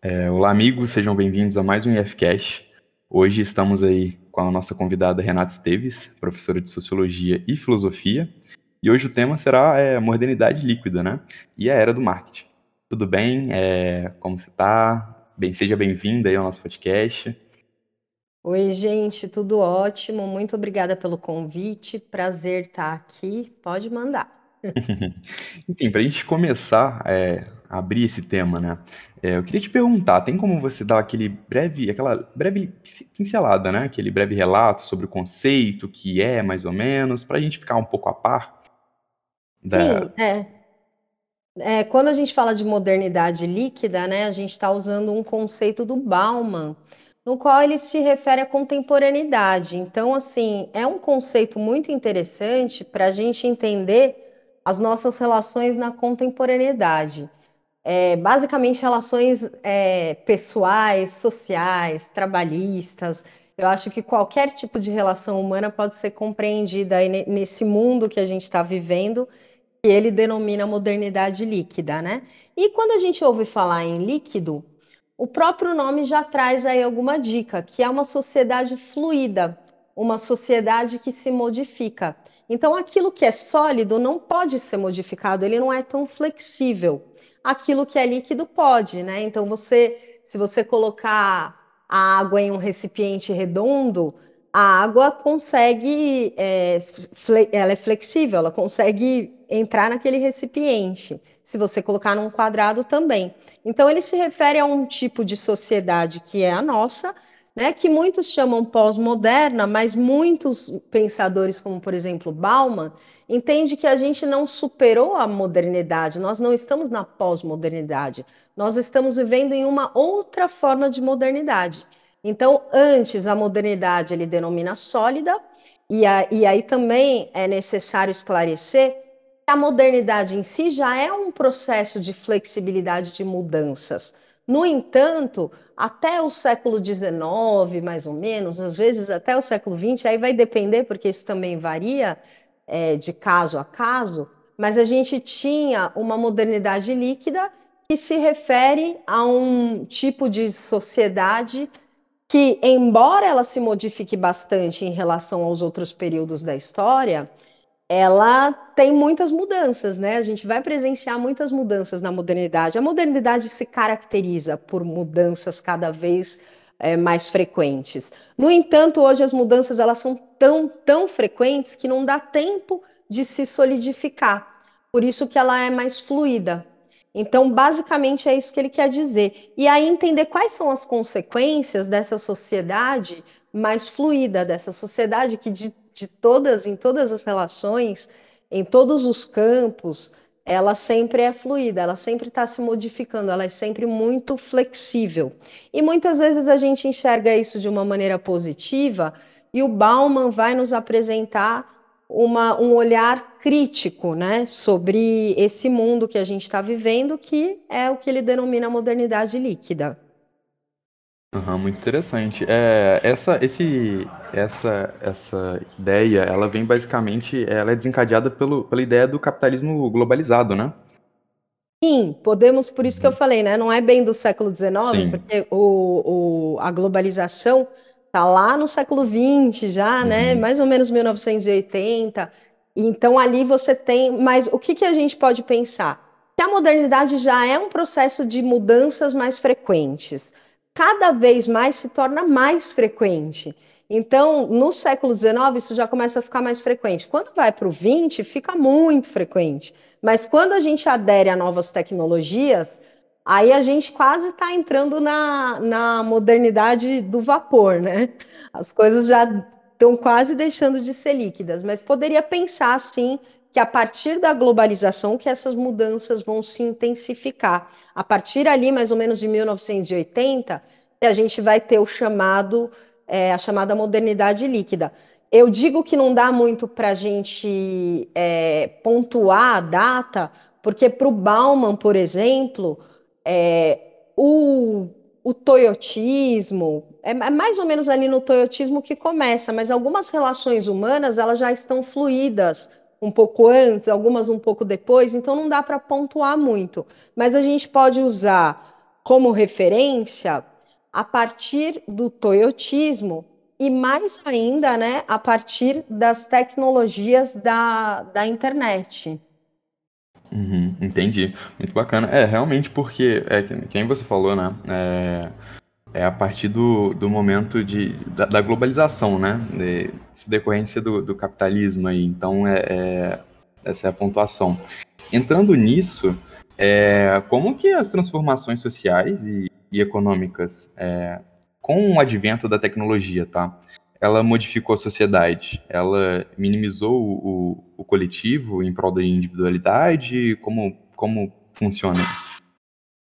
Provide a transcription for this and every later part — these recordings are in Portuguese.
É, olá, amigos, sejam bem-vindos a mais um IFCast. Hoje estamos aí com a nossa convidada Renata Esteves, professora de Sociologia e Filosofia. E hoje o tema será é, modernidade líquida, né? E a era do marketing. Tudo bem? É, como você está? Bem, seja bem-vinda aí ao nosso podcast. Oi, gente, tudo ótimo. Muito obrigada pelo convite. Prazer estar aqui. Pode mandar. Enfim, para a gente começar é, a abrir esse tema, né? É, eu queria te perguntar, tem como você dar aquele breve, aquela breve pincelada, né? Aquele breve relato sobre o conceito, o que é, mais ou menos, para a gente ficar um pouco a par da... Sim, é. é. Quando a gente fala de modernidade líquida, né, a gente está usando um conceito do Bauman, no qual ele se refere à contemporaneidade. Então, assim, é um conceito muito interessante para a gente entender as nossas relações na contemporaneidade. É, basicamente, relações é, pessoais, sociais, trabalhistas. Eu acho que qualquer tipo de relação humana pode ser compreendida nesse mundo que a gente está vivendo, que ele denomina modernidade líquida, né? E quando a gente ouve falar em líquido, o próprio nome já traz aí alguma dica, que é uma sociedade fluida, uma sociedade que se modifica. Então, aquilo que é sólido não pode ser modificado, ele não é tão flexível. Aquilo que é líquido pode, né? Então, você, se você colocar a água em um recipiente redondo, a água consegue, é, ela é flexível, ela consegue entrar naquele recipiente. Se você colocar num quadrado também. Então, ele se refere a um tipo de sociedade que é a nossa, né, que muitos chamam pós-moderna, mas muitos pensadores, como por exemplo Bauman, entendem que a gente não superou a modernidade, nós não estamos na pós-modernidade, nós estamos vivendo em uma outra forma de modernidade. Então, antes a modernidade ele denomina sólida, e, a, e aí também é necessário esclarecer a modernidade em si já é um processo de flexibilidade de mudanças. No entanto, até o século XIX, mais ou menos, às vezes até o século XX, aí vai depender, porque isso também varia é, de caso a caso, mas a gente tinha uma modernidade líquida que se refere a um tipo de sociedade que, embora ela se modifique bastante em relação aos outros períodos da história, ela tem muitas mudanças, né? A gente vai presenciar muitas mudanças na modernidade. A modernidade se caracteriza por mudanças cada vez é, mais frequentes. No entanto, hoje as mudanças elas são tão, tão frequentes que não dá tempo de se solidificar. Por isso que ela é mais fluida. Então, basicamente é isso que ele quer dizer. E aí entender quais são as consequências dessa sociedade mais fluida, dessa sociedade que de de todas, em todas as relações, em todos os campos, ela sempre é fluida, ela sempre está se modificando, ela é sempre muito flexível. E muitas vezes a gente enxerga isso de uma maneira positiva, e o Bauman vai nos apresentar uma, um olhar crítico né, sobre esse mundo que a gente está vivendo, que é o que ele denomina modernidade líquida. Uhum, muito interessante. É, essa, esse, essa, essa ideia, ela vem basicamente, ela é desencadeada pelo, pela ideia do capitalismo globalizado, né? Sim, podemos, por isso que eu uhum. falei, né? Não é bem do século XIX, Sim. porque o, o, a globalização está lá no século XX já, né? uhum. né? Mais ou menos 1980. Então ali você tem, mas o que, que a gente pode pensar? Que a modernidade já é um processo de mudanças mais frequentes cada vez mais se torna mais frequente. Então, no século XIX, isso já começa a ficar mais frequente. Quando vai para o XX, fica muito frequente. Mas quando a gente adere a novas tecnologias, aí a gente quase está entrando na, na modernidade do vapor, né? As coisas já estão quase deixando de ser líquidas, mas poderia pensar, sim, que a partir da globalização que essas mudanças vão se intensificar. A partir ali, mais ou menos de 1980, a gente vai ter o chamado, é, a chamada modernidade líquida. Eu digo que não dá muito para a gente é, pontuar a data, porque para o Bauman, por exemplo, é, o, o toyotismo, é, é mais ou menos ali no toyotismo que começa, mas algumas relações humanas elas já estão fluídas um pouco antes, algumas um pouco depois, então não dá para pontuar muito. Mas a gente pode usar como referência a partir do toyotismo e mais ainda, né, a partir das tecnologias da, da internet. Uhum, entendi. Muito bacana. É, realmente, porque, é, quem você falou, né? É, é a partir do, do momento de, da, da globalização, né? De, decorrência do, do capitalismo aí. Então, é, é, essa é a pontuação. Entrando nisso, é, como que as transformações sociais e, e econômicas, é, com o advento da tecnologia, tá? ela modificou a sociedade? Ela minimizou o, o coletivo em prol da individualidade? Como, como funciona isso?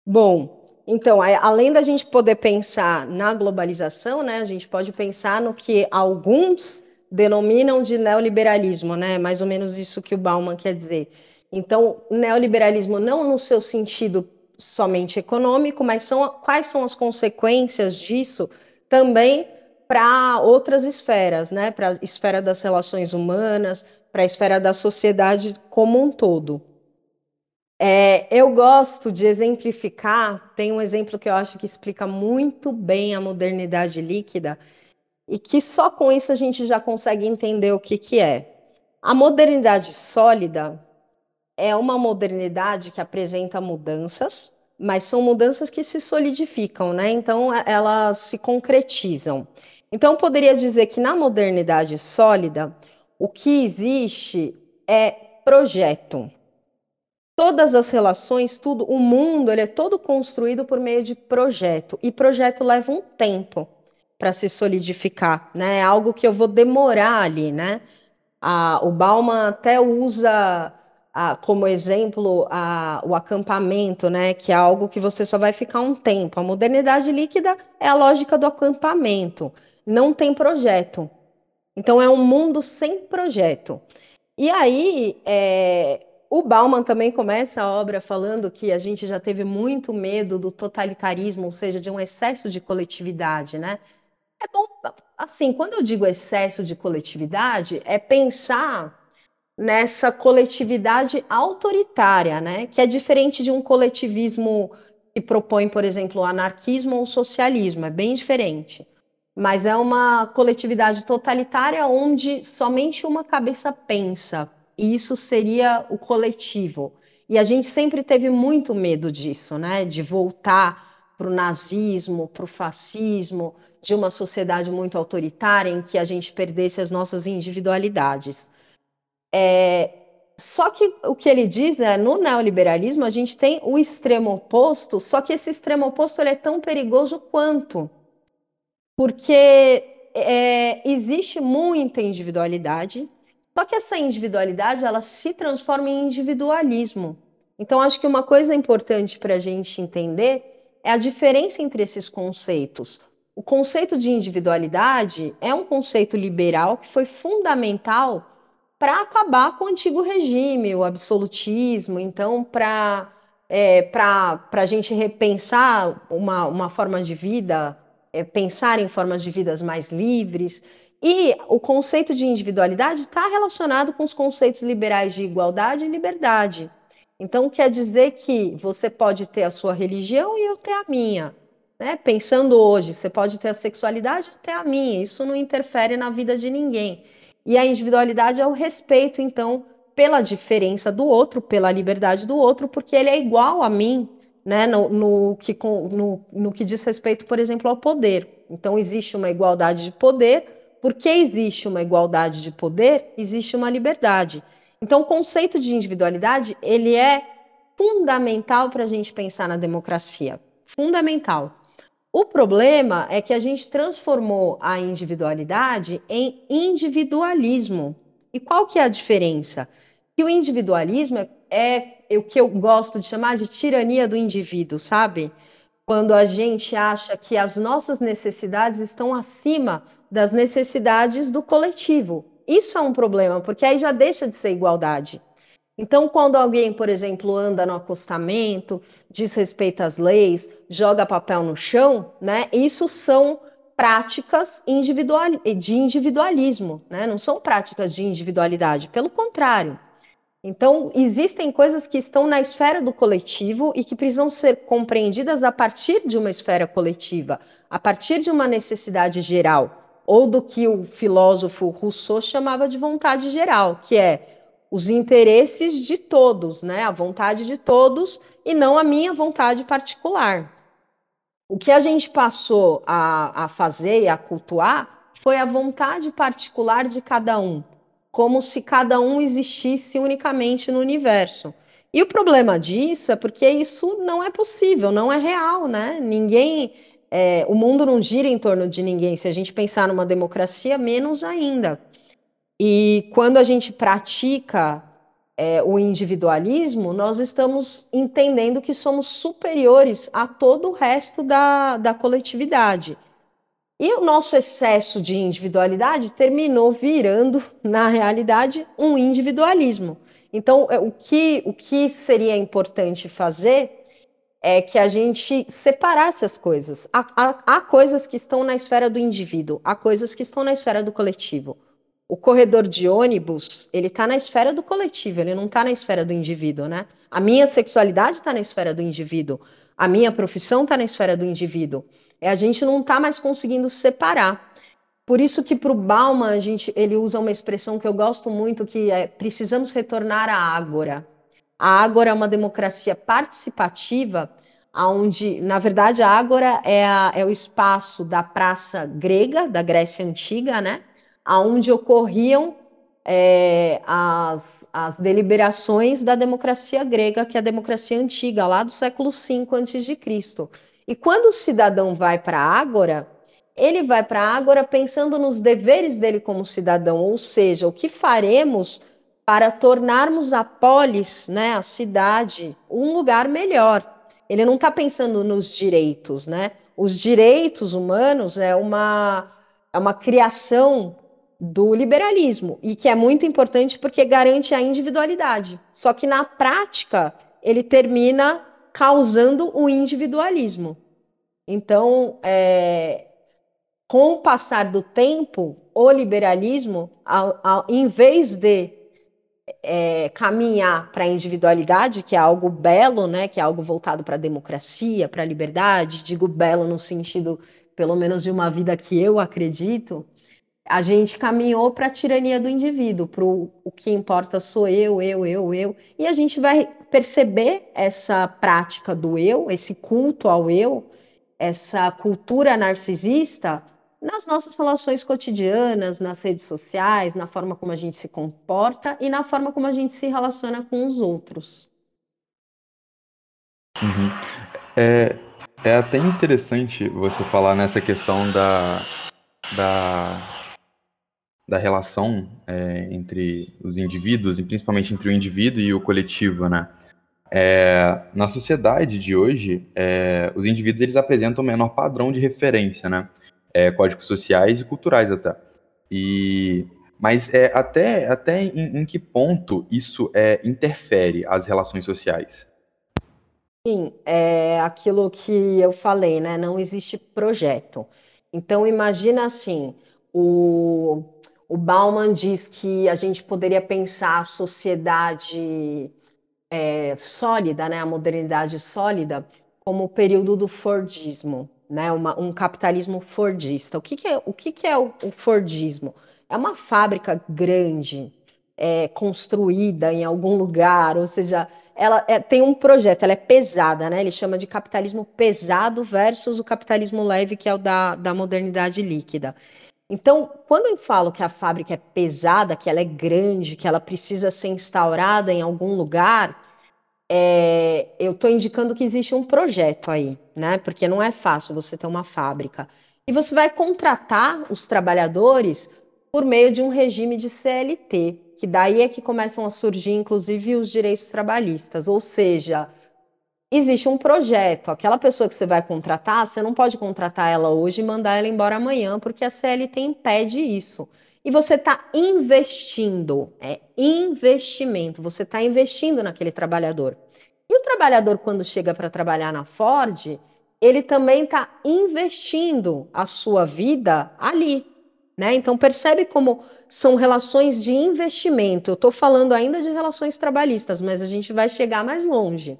Bom, então, além da gente poder pensar na globalização, né, a gente pode pensar no que alguns denominam de neoliberalismo, né? Mais ou menos isso que o Bauman quer dizer. Então, neoliberalismo não no seu sentido somente econômico, mas são, quais são as consequências disso também para outras esferas, né? Para a esfera das relações humanas, para a esfera da sociedade como um todo. É, eu gosto de exemplificar, tem um exemplo que eu acho que explica muito bem a modernidade líquida, e que só com isso a gente já consegue entender o que, que é. A modernidade sólida é uma modernidade que apresenta mudanças, mas são mudanças que se solidificam, né? Então elas se concretizam. Então, poderia dizer que na modernidade sólida, o que existe é projeto. Todas as relações, tudo, o mundo, ele é todo construído por meio de projeto. E projeto leva um tempo para se solidificar, né? É algo que eu vou demorar ali, né? Ah, o Bauman até usa como exemplo o acampamento, né? Que é algo que você só vai ficar um tempo. A modernidade líquida é a lógica do acampamento não tem projeto. Então é um mundo sem projeto. E aí é, o Bauman também começa a obra falando que a gente já teve muito medo do totalitarismo, ou seja, de um excesso de coletividade, né? É bom, assim, quando eu digo excesso de coletividade, é pensar nessa coletividade autoritária, né? Que é diferente de um coletivismo que propõe, por exemplo, o anarquismo ou o socialismo, é bem diferente mas é uma coletividade totalitária onde somente uma cabeça pensa, e isso seria o coletivo. E a gente sempre teve muito medo disso, né? De voltar para o nazismo, para o fascismo, de uma sociedade muito autoritária em que a gente perdesse as nossas individualidades. É, só que o que ele diz é, no neoliberalismo a gente tem o extremo oposto, só que esse extremo oposto é tão perigoso quanto porque é, existe muita individualidade, só que essa individualidade ela se transforma em individualismo. Então, acho que uma coisa importante para a gente entender é a diferença entre esses conceitos. O conceito de individualidade é um conceito liberal que foi fundamental para acabar com o antigo regime, o absolutismo. Então, para é, a gente repensar uma, uma forma de vida é, pensar em formas de vidas mais livres. E o conceito de individualidade está relacionado com os conceitos liberais de igualdade e liberdade. Então, quer dizer que você pode ter a sua religião e eu ter a minha. Né? Pensando hoje, você pode ter a sexualidade e eu ter a minha. Isso não interfere na vida de ninguém. E a individualidade é o respeito, então, pela diferença do outro, pela liberdade do outro, porque ele é igual a mim, né, no, no, que, no, no que diz respeito, por exemplo, ao poder. Então, existe uma igualdade de poder. Porque existe uma igualdade de poder, existe uma liberdade. Então, o conceito de individualidade ele é fundamental para a gente pensar na democracia. Fundamental. O problema é que a gente transformou a individualidade em individualismo. E qual que é a diferença? Que o individualismo é, é o que eu gosto de chamar de tirania do indivíduo, sabe? Quando a gente acha que as nossas necessidades estão acima das necessidades do coletivo. Isso é um problema, porque aí já deixa de ser igualdade. Então, quando alguém, por exemplo, anda no acostamento, desrespeita as leis, joga papel no chão, né? Isso são práticas individual, de individualismo, né? Não são práticas de individualidade, pelo contrário. Então, existem coisas que estão na esfera do coletivo e que precisam ser compreendidas a partir de uma esfera coletiva, a partir de uma necessidade geral, ou do que o filósofo Rousseau chamava de vontade geral, que é os interesses de todos, né? A vontade de todos e não a minha vontade particular. O que a gente passou a, a fazer e a cultuar foi a vontade particular de cada um, como se cada um existisse unicamente no universo. E o problema disso é porque isso não é possível, não é real, né? Ninguém, é, o mundo não gira em torno de ninguém. Se a gente pensar numa democracia, menos ainda. E quando a gente pratica é, o individualismo, nós estamos entendendo que somos superiores a todo o resto da, da coletividade. E o nosso excesso de individualidade terminou virando, na realidade, um individualismo. Então, é, o que, o que seria importante fazer é que a gente separasse as coisas. Há, há, há coisas que estão na esfera do indivíduo, há coisas que estão na esfera do coletivo o corredor de ônibus, ele está na esfera do coletivo, ele não está na esfera do indivíduo, né? A minha sexualidade está na esfera do indivíduo, a minha profissão está na esfera do indivíduo. É, a gente não está mais conseguindo separar. Por isso que para o Bauman a gente, ele usa uma expressão que eu gosto muito, que é precisamos retornar à ágora. A ágora é uma democracia participativa, onde, na verdade, a ágora é, a, é o espaço da praça grega, da Grécia Antiga, né? Aonde ocorriam é, as, as deliberações da democracia grega, que é a democracia antiga, lá do século V a.C. E quando o cidadão vai para a Ágora, ele vai para a Ágora pensando nos deveres dele como cidadão, ou seja, o que faremos para tornarmos a polis, né, a cidade, um lugar melhor. Ele não está pensando nos direitos, né? Os direitos humanos é uma, é uma criação do liberalismo e que é muito importante porque garante a individualidade. Só que na prática ele termina causando o individualismo. Então, é, com o passar do tempo, o liberalismo, ao, ao, em vez de é, caminhar para a individualidade, que é algo belo, né, que é algo voltado para a democracia, para a liberdade, digo belo no sentido, pelo menos, de uma vida que eu acredito, a gente caminhou para a tirania do indivíduo, para o que importa sou eu, eu, eu, eu. E a gente vai perceber essa prática do eu, esse culto ao eu, essa cultura narcisista nas nossas relações cotidianas, nas redes sociais, na forma como a gente se comporta e na forma como a gente se relaciona com os outros. Uhum. É, é até interessante você falar nessa questão da, da da relação é, entre os indivíduos, e principalmente entre o indivíduo e o coletivo, né? É, na sociedade de hoje, é, os indivíduos eles apresentam o menor padrão de referência, né? É, códigos sociais e culturais até. E, mas é, até, até em, em que ponto isso é, interfere as relações sociais? Sim, é aquilo que eu falei, né? Não existe projeto. Então imagina assim, o, o Bauman diz que a gente poderia pensar a sociedade é, sólida, né, a modernidade sólida, como o período do Fordismo, né, uma, um capitalismo fordista. O que, que é, o, que, que é o, o, Fordismo? É uma fábrica grande, é, construída em algum lugar, ou seja, ela é, tem um projeto, ela é pesada, né? Ele chama de capitalismo pesado versus o capitalismo leve, que é o da, da modernidade líquida. Então, quando eu falo que a fábrica é pesada, que ela é grande, que ela precisa ser instaurada em algum lugar, é, eu estou indicando que existe um projeto aí, né? Porque não é fácil você ter uma fábrica. E você vai contratar os trabalhadores por meio de um regime de CLT, que daí é que começam a surgir, inclusive, os direitos trabalhistas, ou seja, existe um projeto. Aquela pessoa que você vai contratar, você não pode contratar ela hoje e mandar ela embora amanhã, porque a CLT impede isso. E você está investindo, é investimento, você está investindo naquele trabalhador. E o trabalhador, quando chega para trabalhar na Ford, ele também está investindo a sua vida ali, Né? Então, percebe como são relações de investimento. Eu estou falando ainda de relações trabalhistas, mas a gente vai chegar mais longe.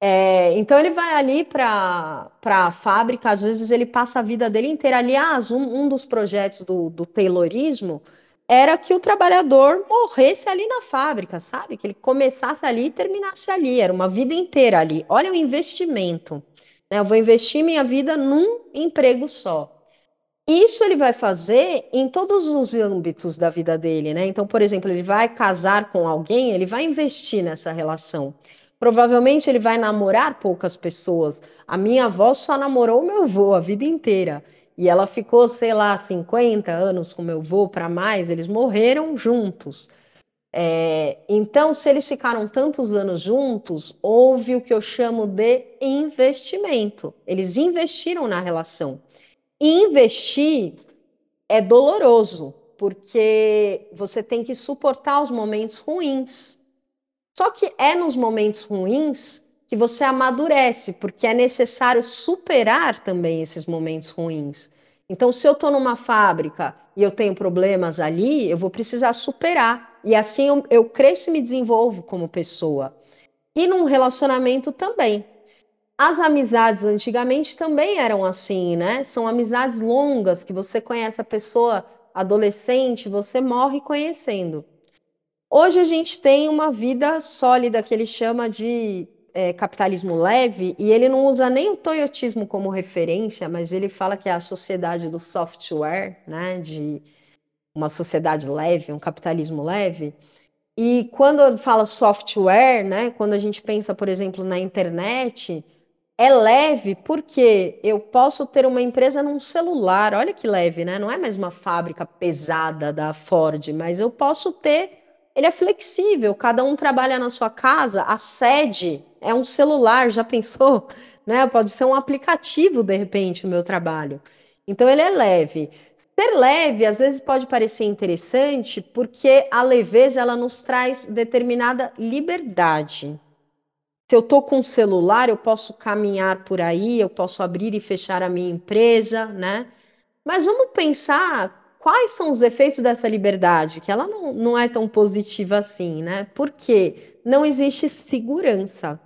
É, então ele vai ali para a fábrica, às vezes ele passa a vida dele inteira. Aliás, um, um dos projetos do, do Taylorismo era que o trabalhador morresse ali na fábrica, sabe? Que ele começasse ali e terminasse ali. Era uma vida inteira ali. Olha o investimento. Né? Eu vou investir minha vida num emprego só. Isso ele vai fazer em todos os âmbitos da vida dele, né? Então, por exemplo, ele vai casar com alguém, ele vai investir nessa relação. Provavelmente ele vai namorar poucas pessoas. A minha avó só namorou meu avô a vida inteira. E ela ficou, sei lá, 50 anos com meu avô para mais, eles morreram juntos. É, então, se eles ficaram tantos anos juntos, houve o que eu chamo de investimento. Eles investiram na relação. Investir é doloroso, porque você tem que suportar os momentos ruins. Só que é nos momentos ruins que você amadurece, porque é necessário superar também esses momentos ruins. Então, se eu estou numa fábrica e eu tenho problemas ali, eu vou precisar superar. E assim eu, eu cresço e me desenvolvo como pessoa. E num relacionamento também. As amizades antigamente também eram assim, né? São amizades longas que você conhece a pessoa adolescente, você morre conhecendo. Hoje a gente tem uma vida sólida que ele chama de é, capitalismo leve, e ele não usa nem o toyotismo como referência, mas ele fala que é a sociedade do software, né, de uma sociedade leve, um capitalismo leve. E quando fala software, né, quando a gente pensa, por exemplo, na internet, é leve porque eu posso ter uma empresa num celular, olha que leve, né? Não é mais uma fábrica pesada da Ford, mas eu posso ter ele é flexível, cada um trabalha na sua casa, a sede é um celular, já pensou? Né? Pode ser um aplicativo, de repente, o meu trabalho. Então, ele é leve. Ser leve, às vezes, pode parecer interessante, porque a leveza ela nos traz determinada liberdade. Se eu estou com um celular, eu posso caminhar por aí, eu posso abrir e fechar a minha empresa, né? Mas vamos pensar quais são os efeitos dessa liberdade? Que ela não, não é tão positiva assim, né? Porque não existe segurança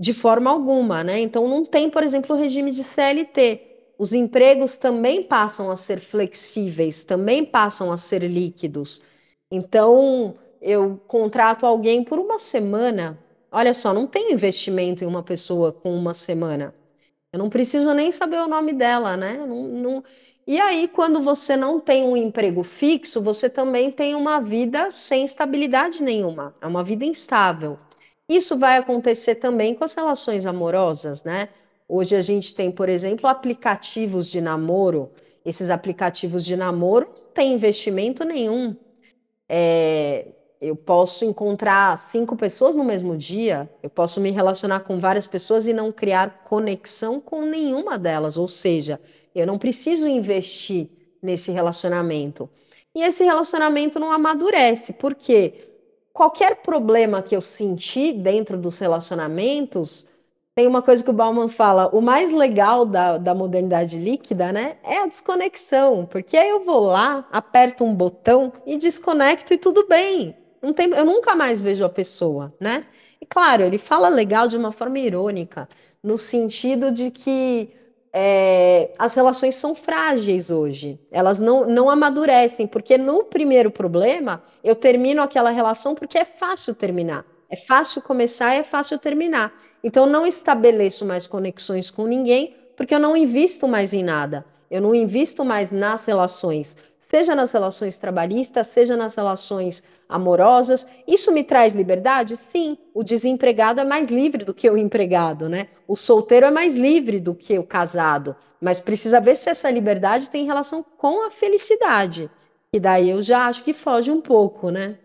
de forma alguma, né? Então não tem, por exemplo, o regime de CLT. Os empregos também passam a ser flexíveis, também passam a ser líquidos. Então, eu contrato alguém por uma semana. Olha só, não tem investimento em uma pessoa com uma semana. Eu não preciso nem saber o nome dela, né? Não, não, e aí, quando você não tem um emprego fixo, você também tem uma vida sem estabilidade nenhuma, é uma vida instável. Isso vai acontecer também com as relações amorosas, né? Hoje a gente tem, por exemplo, aplicativos de namoro. Esses aplicativos de namoro não têm investimento nenhum. É, eu posso encontrar cinco pessoas no mesmo dia, eu posso me relacionar com várias pessoas e não criar conexão com nenhuma delas, ou seja, eu não preciso investir nesse relacionamento. E esse relacionamento não amadurece, porque qualquer problema que eu senti dentro dos relacionamentos, tem uma coisa que o Bauman fala: o mais legal da, da modernidade líquida, né, é a desconexão, porque aí eu vou lá, aperto um botão e desconecto e tudo bem. Não tem, eu nunca mais vejo a pessoa, né? E claro, ele fala legal de uma forma irônica, no sentido de que é, as relações são frágeis hoje, elas não, não amadurecem, porque no primeiro problema eu termino aquela relação porque é fácil terminar, é fácil começar e é fácil terminar. Então não estabeleço mais conexões com ninguém porque eu não invisto mais em nada, eu não invisto mais nas relações seja nas relações trabalhistas, seja nas relações amorosas. Isso me traz liberdade? Sim, o desempregado é mais livre do que o empregado, né? O solteiro é mais livre do que o casado, mas precisa ver se essa liberdade tem relação com a felicidade. E daí eu já acho que foge um pouco, né?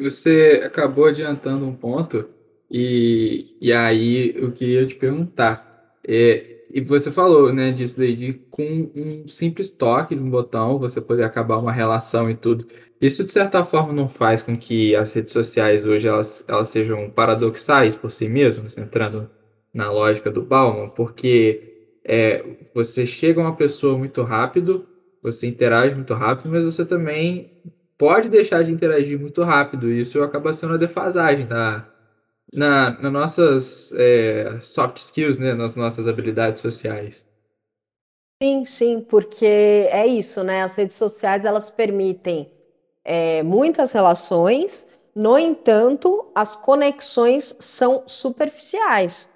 Você acabou adiantando um ponto, e, e aí eu queria te perguntar. É, e você falou, né, disso daí, de com um simples toque de um botão você poder acabar uma relação e tudo. Isso, de certa forma, não faz com que as redes sociais hoje elas, elas sejam paradoxais por si mesmas, entrando na lógica do Bauman, porque é, você chega a uma pessoa muito rápido você interage muito rápido, mas você também pode deixar de interagir muito rápido. Isso acaba sendo a defasagem da, na, nas nossas é, soft skills, né, nas nossas habilidades sociais. Sim, sim, porque é isso, né? As redes sociais elas permitem é, muitas relações, no entanto, as conexões são superficiais.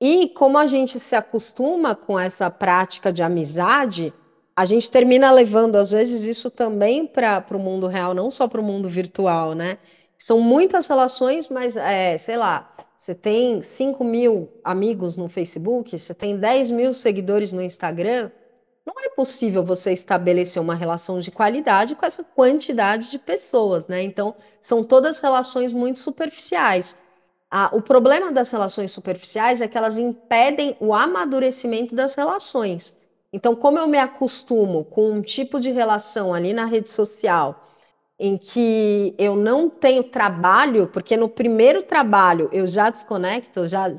E como a gente se acostuma com essa prática de amizade, a gente termina levando, às vezes, isso também para o mundo real, não só para o mundo virtual, né? São muitas relações, mas, é, sei lá, você tem 5 mil amigos no Facebook, você tem 10 mil seguidores no Instagram, não é possível você estabelecer uma relação de qualidade com essa quantidade de pessoas, né? Então, são todas relações muito superficiais. Ah, o problema das relações superficiais é que elas impedem o amadurecimento das relações. Então, como eu me acostumo com um tipo de relação ali na rede social em que eu não tenho trabalho, porque no primeiro trabalho eu já desconecto, já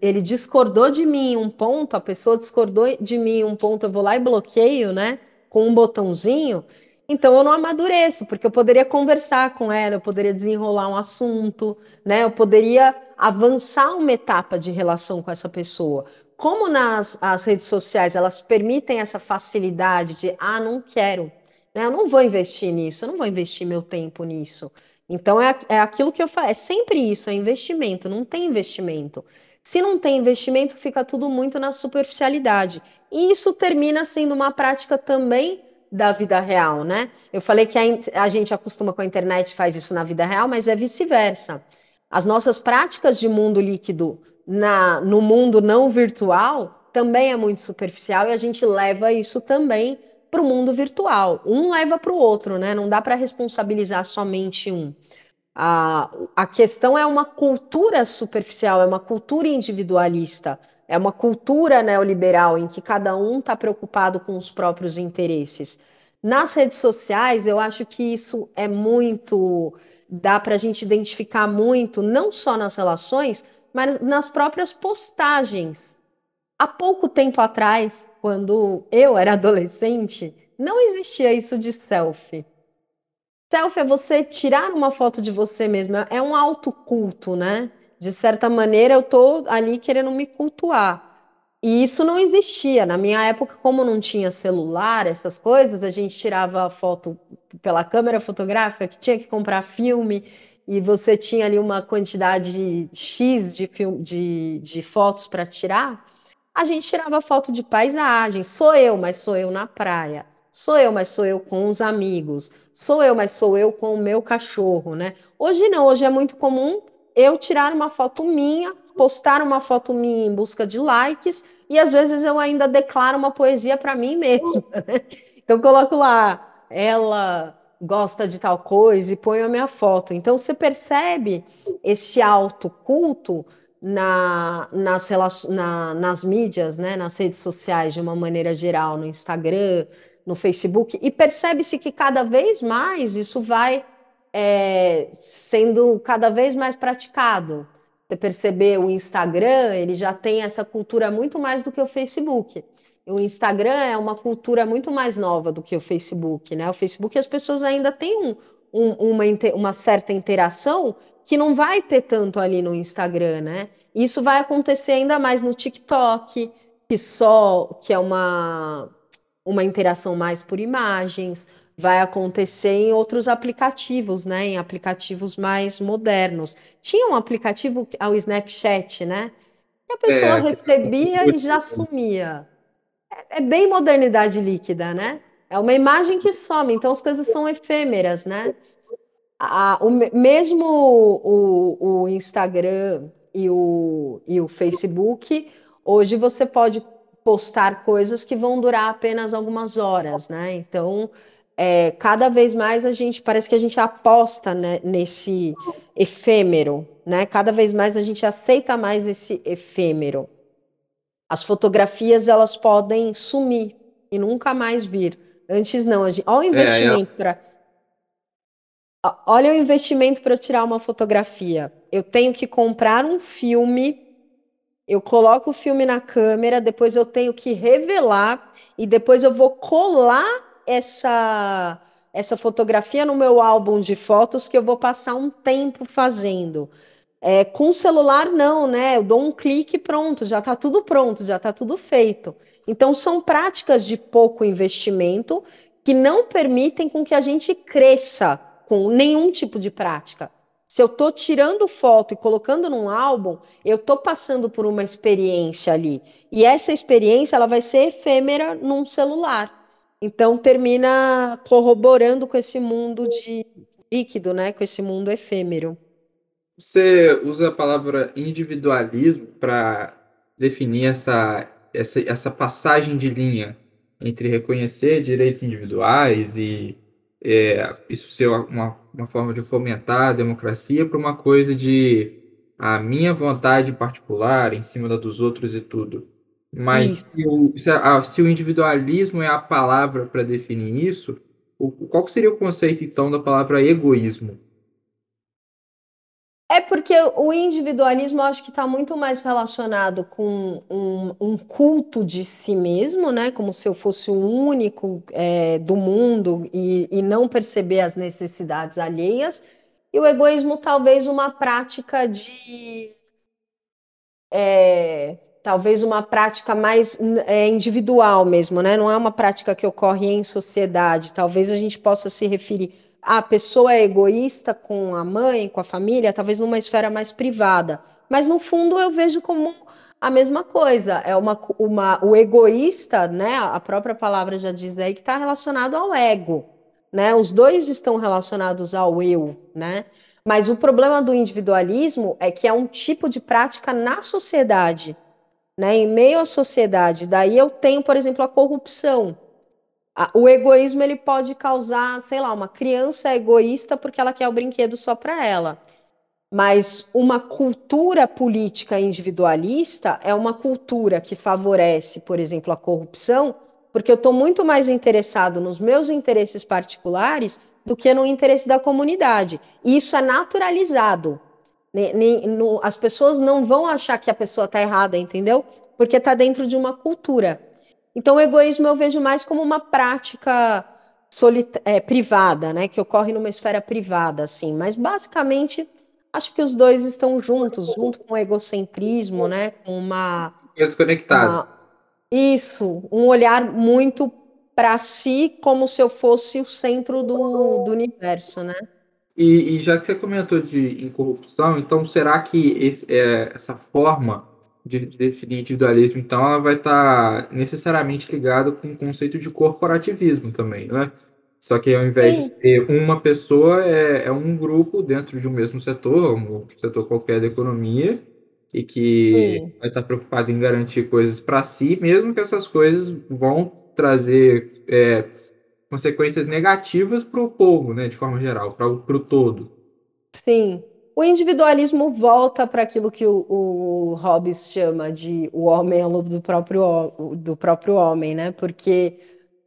ele discordou de mim um ponto, a pessoa discordou de mim um ponto, eu vou lá e bloqueio, né? Com um botãozinho. Então eu não amadureço, porque eu poderia conversar com ela, eu poderia desenrolar um assunto, né? Eu poderia avançar uma etapa de relação com essa pessoa como nas as redes sociais elas permitem essa facilidade de ah, não quero, né? Eu não vou investir nisso, eu não vou investir meu tempo nisso. Então é, é aquilo que eu falo, é sempre isso, é investimento, não tem investimento. Se não tem investimento, fica tudo muito na superficialidade. E isso termina sendo uma prática também da vida real, né? Eu falei que a, a gente acostuma com a internet faz isso na vida real, mas é vice-versa. As nossas práticas de mundo líquido na, no mundo não virtual também é muito superficial e a gente leva isso também para o mundo virtual. Um leva para o outro, né? Não dá para responsabilizar somente um. A, a questão é uma cultura superficial, é uma cultura individualista, é uma cultura neoliberal em que cada um está preocupado com os próprios interesses. Nas redes sociais, eu acho que isso é muito. dá para a gente identificar muito, não só nas relações, mas nas próprias postagens. Há pouco tempo atrás, quando eu era adolescente, não existia isso de selfie. Selfie é você tirar uma foto de você mesmo, é um autoculto, né? De certa maneira, eu tô ali querendo me cultuar. E isso não existia. Na minha época, como não tinha celular, essas coisas, a gente tirava foto pela câmera fotográfica, que tinha que comprar filme, e você tinha ali uma quantidade X de, de, de fotos para tirar, a gente tirava foto de paisagem. Sou eu, mas sou eu na praia. Sou eu, mas sou eu com os amigos. Sou eu, mas sou eu com o meu cachorro, né? Hoje não, hoje é muito comum eu tirar uma foto minha, postar uma foto minha em busca de likes e às vezes eu ainda declaro uma poesia para mim mesma. Né? Então coloco lá ela gosta de tal coisa e põe a minha foto. Então você percebe esse autoculto na, nas, na, nas mídias, né, nas redes sociais de uma maneira geral, no Instagram, no Facebook, e percebe-se que cada vez mais isso vai é, sendo cada vez mais praticado. Você percebeu o Instagram, ele já tem essa cultura muito mais do que o Facebook o Instagram é uma cultura muito mais nova do que o Facebook, né? O Facebook as pessoas ainda têm um, um, uma, uma certa interação que não vai ter tanto ali no Instagram, né? Isso vai acontecer ainda mais no TikTok, que só que é uma, uma interação mais por imagens, vai acontecer em outros aplicativos, né? Em aplicativos mais modernos. Tinha um aplicativo, o Snapchat, né? E a pessoa é, recebia e já sumia é bem modernidade líquida, né? É uma imagem que some, então as coisas são efêmeras, né? A, o, mesmo o, o Instagram e o, e o Facebook, hoje você pode postar coisas que vão durar apenas algumas horas, né? Então, é, cada vez mais a gente parece que a gente aposta né, nesse efêmero, né? Cada vez mais a gente aceita mais esse efêmero. As fotografias elas podem sumir e nunca mais vir. Antes não, gente, olha o é, investimento é, para Olha o investimento para tirar uma fotografia. Eu tenho que comprar um filme, eu coloco o filme na câmera, depois eu tenho que revelar e depois eu vou colar essa essa fotografia no meu álbum de fotos que eu vou passar um tempo fazendo. É, com celular, não, né? Eu dou um clique pronto, já está tudo pronto, já está tudo feito. Então, são práticas de pouco investimento que não permitem com que a gente cresça com nenhum tipo de prática. Se eu estou tirando foto e colocando num álbum, eu estou passando por uma experiência ali. E essa experiência ela vai ser efêmera num celular. Então termina corroborando com esse mundo de líquido, né? Com esse mundo efêmero. Você usa a palavra individualismo para definir essa, essa, essa passagem de linha entre reconhecer direitos individuais e é, isso ser uma, uma forma de fomentar a democracia para uma coisa de a minha vontade particular em cima da dos outros e tudo. Mas se o, se, a, se o, individualismo é a palavra para definir isso, o, qual seria o conceito então da palavra egoísmo? É porque o individualismo acho que está muito mais relacionado com um, um, culto de si mesmo, né? Como se eu fosse o único é, do mundo e, e não perceber as necessidades alheias. E o egoísmo, talvez, uma prática de. É, talvez uma prática mais é, individual mesmo, né? Não é uma prática que ocorre em sociedade. Talvez a gente possa se referir a pessoa é egoísta com a mãe, com a família, talvez numa esfera mais privada. Mas no fundo eu vejo como a mesma coisa. É uma, uma o egoísta, né? A própria palavra já diz aí que está relacionado ao ego, né? Os dois estão relacionados ao eu, né? Mas o problema do individualismo é que é um tipo de prática na sociedade, né? Em meio à sociedade. Daí eu tenho, por exemplo, a corrupção o egoísmo ele pode causar, sei lá, uma criança egoísta porque ela quer o brinquedo só para ela. Mas uma cultura política individualista é uma cultura que favorece, por exemplo, a corrupção, porque eu estou muito mais interessado nos meus interesses particulares do que no interesse da comunidade. E isso é naturalizado. As pessoas não vão achar que a pessoa está errada, entendeu? Porque está dentro de uma cultura. Então, o egoísmo eu vejo mais como uma prática é, privada, né? Que ocorre numa esfera privada, assim. Mas, basicamente, acho que os dois estão juntos, junto com o egocentrismo, né? Com uma... Desconectado. Uma... Isso, um olhar muito para si como se eu fosse o centro do, do universo, né? E, e, já que você comentou de incorrupção, então será que esse, é, essa forma de, de definir individualismo, então, ela vai estar tá necessariamente ligada com o conceito de corporativismo também, né? Só que ao invés Sim. de ser uma pessoa, é, é, um grupo dentro de um mesmo setor, um setor qualquer da economia, e que Sim. vai estar preocupado em garantir coisas para si, mesmo que essas coisas vão trazer é, consequências negativas para o povo, né, de forma geral, para o todo. Sim, o individualismo volta para aquilo que o, o Hobbes chama de o homem é o lobo do próprio, do próprio homem, né? Porque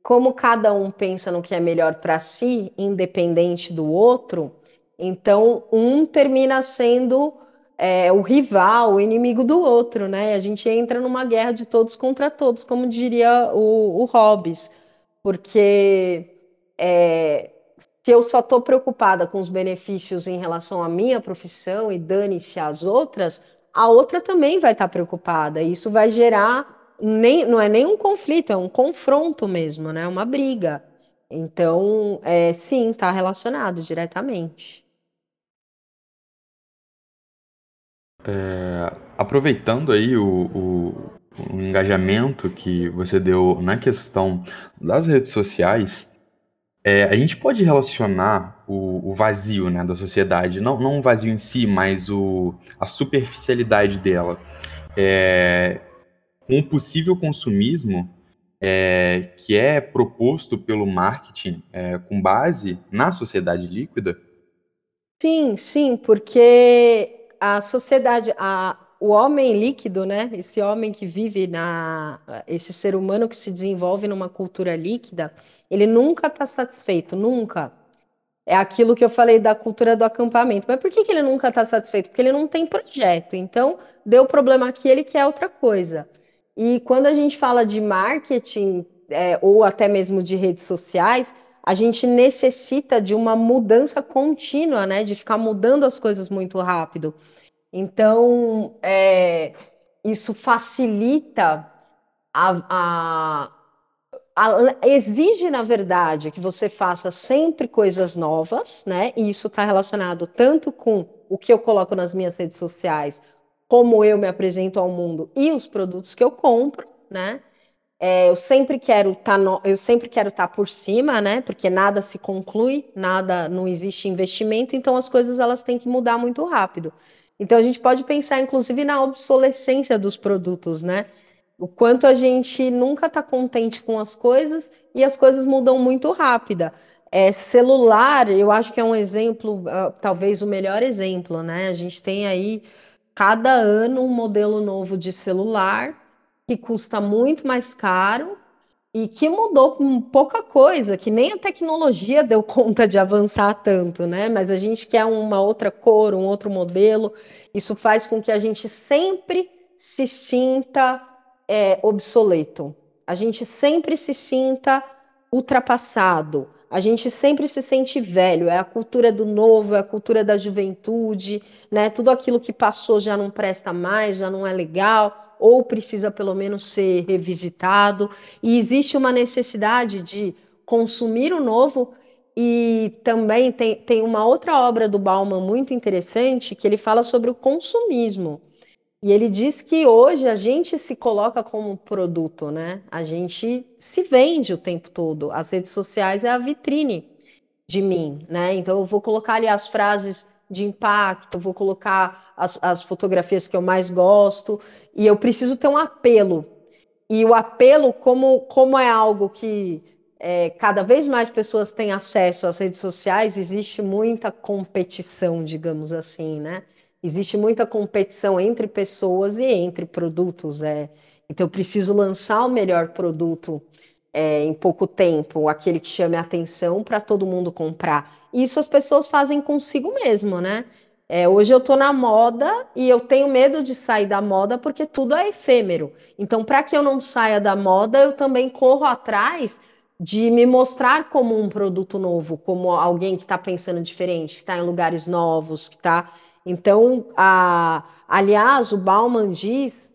como cada um pensa no que é melhor para si, independente do outro, então um termina sendo é, o rival, o inimigo do outro, né? A gente entra numa guerra de todos contra todos, como diria o, o Hobbes, porque é, se eu só estou preocupada com os benefícios em relação à minha profissão e dane-se as outras, a outra também vai estar tá preocupada. Isso vai gerar, nem, não é nem um conflito, é um confronto mesmo, né? Uma briga. Então, é, sim, está relacionado diretamente. É, aproveitando aí o, o, o engajamento que você deu na questão das redes sociais, é, a gente pode relacionar o, o, vazio né, da sociedade, não, não o vazio em si, mas o, a superficialidade dela, é, com um possível consumismo é, que é proposto pelo marketing é, com base na sociedade líquida? Sim, sim, porque a sociedade, a, o homem líquido, né? Esse homem que vive na, esse ser humano que se desenvolve numa cultura líquida, ele nunca está satisfeito, nunca. É aquilo que eu falei da cultura do acampamento. Mas por que, que ele nunca está satisfeito? Porque ele não tem projeto. Então, deu problema aqui, ele quer outra coisa. E quando a gente fala de marketing, é, ou até mesmo de redes sociais, a gente necessita de uma mudança contínua, né? De ficar mudando as coisas muito rápido. Então, é, isso facilita a, a, a, exige, na verdade, que você faça sempre coisas novas, né? E isso está relacionado tanto com o que eu coloco nas minhas redes sociais, como eu me apresento ao mundo e os produtos que eu compro, né? É, eu sempre quero estar tá eu sempre quero estar tá por cima, né? Porque nada se conclui, nada, não existe investimento, então as coisas elas têm que mudar muito rápido. Então a gente pode pensar, inclusive, na obsolescência dos produtos, né? O quanto a gente nunca está contente com as coisas e as coisas mudam muito rápida. É, celular, eu acho que é um exemplo, uh, talvez o melhor exemplo, né? A gente tem aí cada ano um modelo novo de celular que custa muito mais caro e que mudou pouca coisa, que nem a tecnologia deu conta de avançar tanto, né? Mas a gente quer uma outra cor, um outro modelo. Isso faz com que a gente sempre se sinta é, obsoleto. A gente sempre se sinta ultrapassado a gente sempre se sente velho, é a cultura do novo, é a cultura da juventude, né? Tudo aquilo que passou já não presta mais, já não é legal, ou precisa pelo menos ser revisitado. E existe uma necessidade de consumir o novo. E também tem, tem uma outra obra do Bauman muito interessante que ele fala sobre o consumismo. E ele diz que hoje a gente se coloca como produto, né? A gente se vende o tempo todo. As redes sociais é a vitrine de mim, né? Então eu vou colocar ali as frases de impacto, vou colocar as, as fotografias que eu mais gosto, e eu preciso ter um apelo. E o apelo, como, como é algo que é, cada vez mais pessoas têm acesso às redes sociais, existe muita competição, digamos assim, né? Existe muita competição entre pessoas e entre produtos. É. Então, eu preciso lançar o melhor produto é, em pouco tempo, aquele que chame a atenção para todo mundo comprar. Isso as pessoas fazem consigo mesmo, né? É, hoje eu estou na moda e eu tenho medo de sair da moda porque tudo é efêmero. Então, para que eu não saia da moda, eu também corro atrás de me mostrar como um produto novo, como alguém que está pensando diferente, que está em lugares novos, que está então, a, aliás, o Bauman diz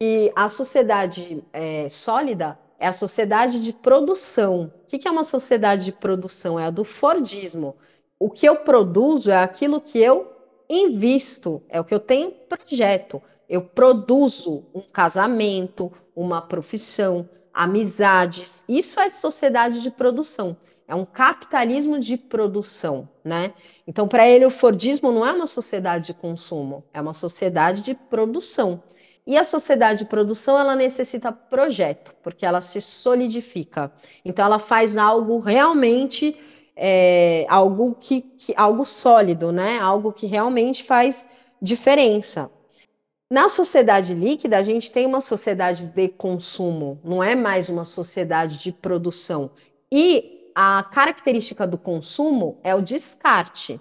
que a sociedade é, sólida é a sociedade de produção. O que é uma sociedade de produção? É a do Fordismo. O que eu produzo é aquilo que eu invisto, é o que eu tenho projeto. Eu produzo um casamento, uma profissão, amizades. Isso é sociedade de produção. É um capitalismo de produção, né? Então, para ele, o Fordismo não é uma sociedade de consumo, é uma sociedade de produção. E a sociedade de produção, ela necessita projeto, porque ela se solidifica. Então, ela faz algo realmente, é, algo que, que, algo sólido, né? Algo que realmente faz diferença. Na sociedade líquida, a gente tem uma sociedade de consumo, não é mais uma sociedade de produção. E a característica do consumo é o descarte.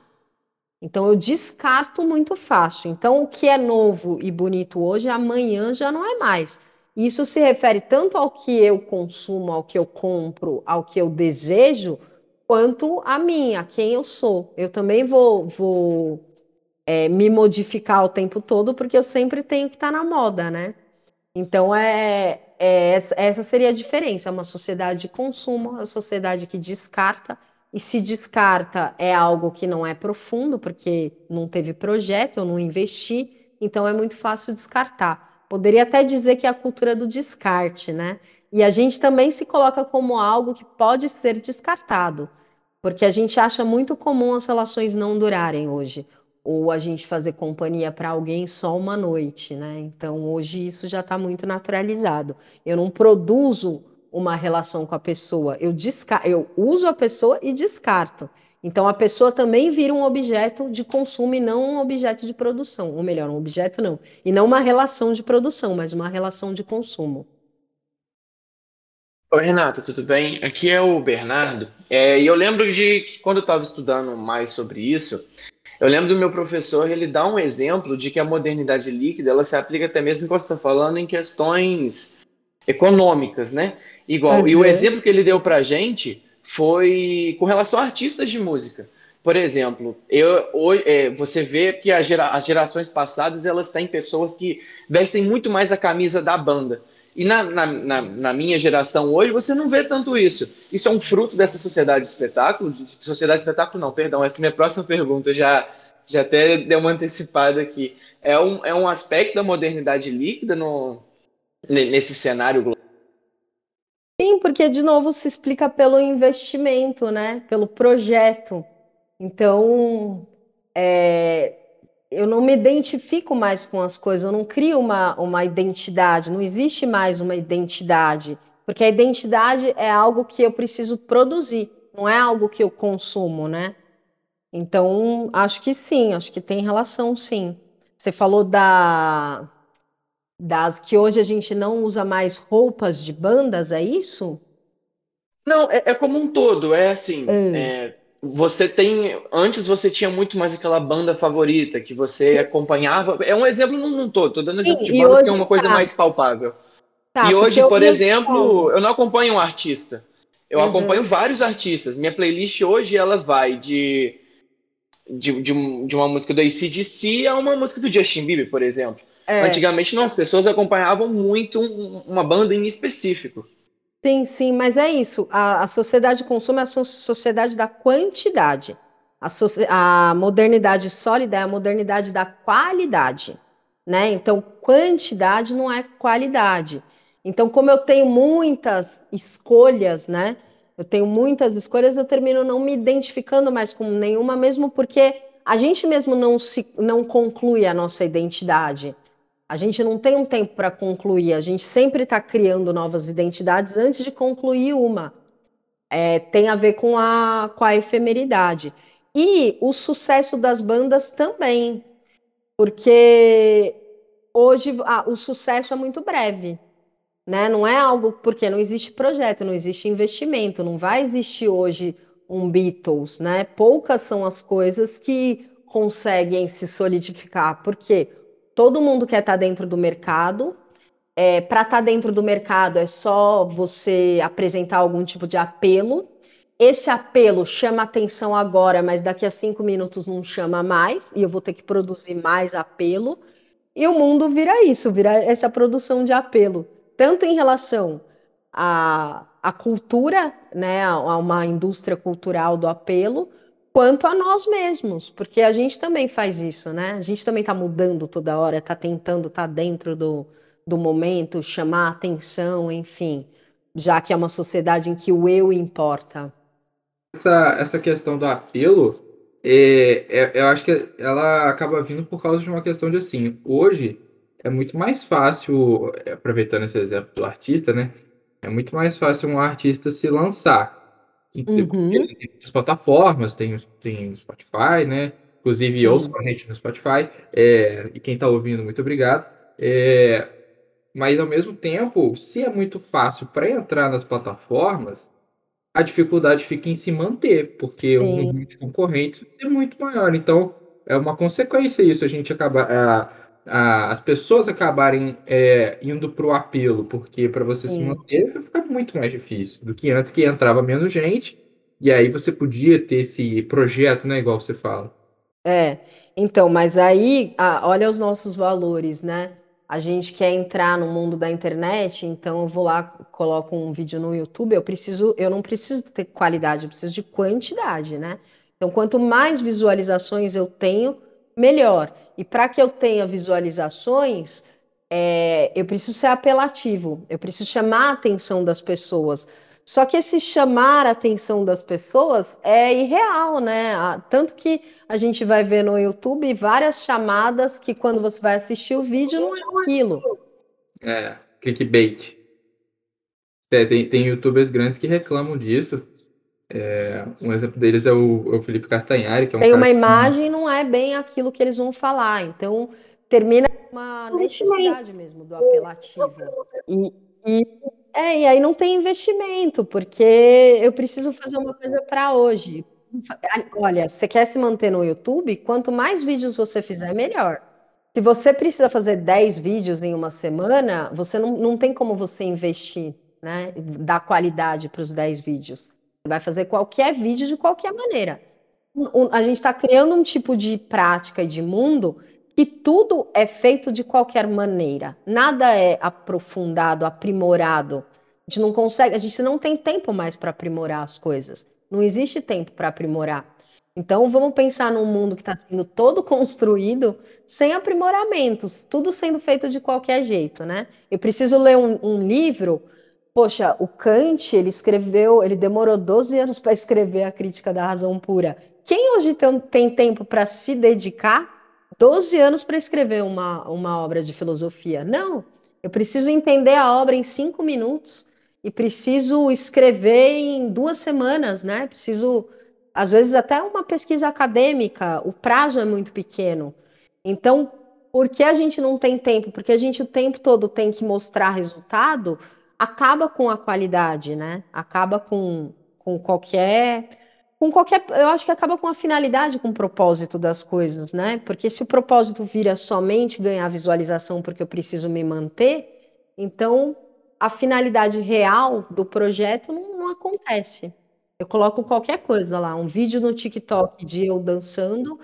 Então, eu descarto muito fácil. Então, o que é novo e bonito hoje, amanhã já não é mais. Isso se refere tanto ao que eu consumo, ao que eu compro, ao que eu desejo, quanto a mim, a quem eu sou. Eu também vou, vou é, me modificar o tempo todo, porque eu sempre tenho que estar na moda, né? Então, é, é, essa seria a diferença. É uma sociedade de consumo, uma sociedade que descarta, e se descarta é algo que não é profundo, porque não teve projeto, eu não investi, então é muito fácil descartar. Poderia até dizer que é a cultura do descarte, né? E a gente também se coloca como algo que pode ser descartado, porque a gente acha muito comum as relações não durarem hoje ou a gente fazer companhia para alguém só uma noite, né? Então hoje isso já está muito naturalizado. Eu não produzo uma relação com a pessoa, eu, desca eu uso a pessoa e descarto. Então a pessoa também vira um objeto de consumo e não um objeto de produção, ou melhor, um objeto não, e não uma relação de produção, mas uma relação de consumo. Oi, Renata, tudo bem? Aqui é o Bernardo. É, e eu lembro de que quando eu estava estudando mais sobre isso, eu lembro do meu professor, ele dá um exemplo de que a modernidade líquida ela se aplica até mesmo, como você está falando, em questões econômicas, né? Igual, uhum. e o exemplo que ele deu pra gente foi com relação a artistas de música. Por exemplo, eu, hoje, é, você vê que gera, as gerações passadas elas têm pessoas que vestem muito mais a camisa da banda. E na, na, na, na, minha geração hoje, você não vê tanto isso. Isso é um fruto dessa sociedade de espetáculo? Sociedade de espetáculo, não, perdão, essa é a minha próxima pergunta, já, já até deu uma antecipada aqui. É um, é um aspecto da modernidade líquida no, nesse cenário global? Sim, porque de novo se explica pelo investimento, né? Pelo projeto. Então, é, eu não me identifico mais com as coisas, eu não crio uma, uma identidade, não existe mais uma identidade, porque a identidade é algo que eu preciso produzir, não é algo que eu consumo, né? Então, acho que sim, acho que tem relação, sim. Você falou da, das que hoje a gente não usa mais roupas de bandas, é isso? Não, é, é como um todo, é assim. Hum. É, você tem. Antes você tinha muito mais aquela banda favorita que você acompanhava. É um exemplo num todo, tô dando exemplo Sim, de banda que é uma coisa tá. mais palpável. Tá, e hoje, por exemplo, eu não acompanho um artista. Eu uhum. acompanho vários artistas. Minha playlist hoje ela vai de, de, de, de uma música do ACDC a uma música do Justin Bieber, por exemplo. É. Antigamente, não, as pessoas acompanhavam muito uma banda em específico. Sim, sim, mas é isso. A, a sociedade de consumo é a sociedade da quantidade. A, so a modernidade sólida é a modernidade da qualidade. Né? Então, quantidade não é qualidade. Então, como eu tenho muitas escolhas, né? Eu tenho muitas escolhas, eu termino não me identificando mais com nenhuma, mesmo porque a gente mesmo não se não conclui a nossa identidade. A gente não tem um tempo para concluir, a gente sempre está criando novas identidades antes de concluir uma. É, tem a ver com a, com a efemeridade. E o sucesso das bandas também, porque hoje ah, o sucesso é muito breve. Né? Não é algo porque não existe projeto, não existe investimento, não vai existir hoje um Beatles, né? Poucas são as coisas que conseguem se solidificar, porque todo mundo quer estar tá dentro do mercado. É, Para estar tá dentro do mercado é só você apresentar algum tipo de apelo. Esse apelo chama atenção agora, mas daqui a cinco minutos não chama mais, e eu vou ter que produzir mais apelo. E o mundo vira isso, vira essa produção de apelo, tanto em relação à, à cultura, né, a uma indústria cultural do apelo, quanto a nós mesmos, porque a gente também faz isso, né? A gente também está mudando toda hora, está tentando estar tá dentro do, do momento, chamar atenção, enfim, já que é uma sociedade em que o eu importa. Essa, essa questão do apelo, é, é, eu acho que ela acaba vindo por causa de uma questão de assim, hoje é muito mais fácil, aproveitando esse exemplo do artista, né? É muito mais fácil um artista se lançar Uhum. Tem as plataformas, tem, tem Spotify, né? Inclusive, ouçam a gente no Spotify. É, e quem está ouvindo, muito obrigado. É, mas, ao mesmo tempo, se é muito fácil para entrar nas plataformas, a dificuldade fica em se manter, porque Sim. o número de concorrentes é muito maior. Então, é uma consequência isso, a gente acaba a, as pessoas acabarem é, indo para o apelo, porque para você Sim. se manter vai ficar muito mais difícil do que antes, que entrava menos gente, e aí você podia ter esse projeto, né, igual você fala. É, então, mas aí, ah, olha os nossos valores, né? A gente quer entrar no mundo da internet, então eu vou lá, coloco um vídeo no YouTube, eu preciso, eu não preciso ter qualidade, eu preciso de quantidade, né? Então, quanto mais visualizações eu tenho, melhor. E para que eu tenha visualizações, é, eu preciso ser apelativo, eu preciso chamar a atenção das pessoas. Só que esse chamar a atenção das pessoas é irreal, né? Tanto que a gente vai ver no YouTube várias chamadas que quando você vai assistir o vídeo não é aquilo. É, clickbait. É, tem, tem youtubers grandes que reclamam disso. É, um exemplo deles é o, é o, Felipe Castanhari, que é um Tem uma imagem, que... não é bem aquilo que eles vão falar. Então, termina uma necessidade mesmo do apelativo. E, e, é, e aí não tem investimento, porque eu preciso fazer uma coisa para hoje. Olha, você quer se manter no YouTube? Quanto mais vídeos você fizer, melhor. Se você precisa fazer 10 vídeos em uma semana, você não, não tem como você investir né, dar qualidade para os 10 vídeos. Vai fazer qualquer vídeo de qualquer maneira. A gente está criando um tipo de prática e de mundo que tudo é feito de qualquer maneira. Nada é aprofundado, aprimorado. A gente não consegue, a gente não tem tempo mais para aprimorar as coisas. Não existe tempo para aprimorar. Então vamos pensar num mundo que está sendo todo construído sem aprimoramentos, tudo sendo feito de qualquer jeito, né? Eu preciso ler um, um livro. Poxa, o Kant, ele escreveu, ele demorou 12 anos para escrever a crítica da razão pura. Quem hoje tem, tem tempo para se dedicar 12 anos para escrever uma, uma obra de filosofia? Não, eu preciso entender a obra em cinco minutos e preciso escrever em duas semanas, né? Preciso às vezes até uma pesquisa acadêmica, o prazo é muito pequeno. Então, por que a gente não tem tempo? Porque a gente o tempo todo tem que mostrar resultado, acaba com a qualidade, né? Acaba com, com qualquer com qualquer, eu acho que acaba com a finalidade, com o propósito das coisas, né? Porque se o propósito vira somente ganhar visualização porque eu preciso me manter, então a finalidade real do projeto não, não acontece. Eu coloco qualquer coisa lá, um vídeo no TikTok de eu dançando,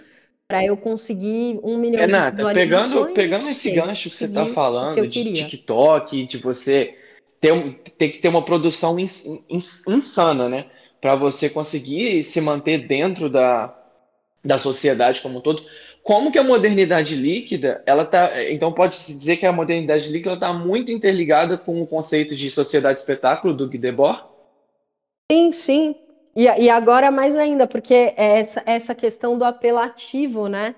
para eu conseguir um milhão Renata, de visualizações. Pegando, pegando esse gancho que você está falando de TikTok, de você ter, ter que ter uma produção insana, né? Para você conseguir se manter dentro da, da sociedade como um todo. Como que a modernidade líquida, ela tá, então pode se dizer que a modernidade líquida está muito interligada com o conceito de sociedade espetáculo do Guy Debord? Sim, sim. E, e agora mais ainda, porque é essa, essa questão do apelativo, né?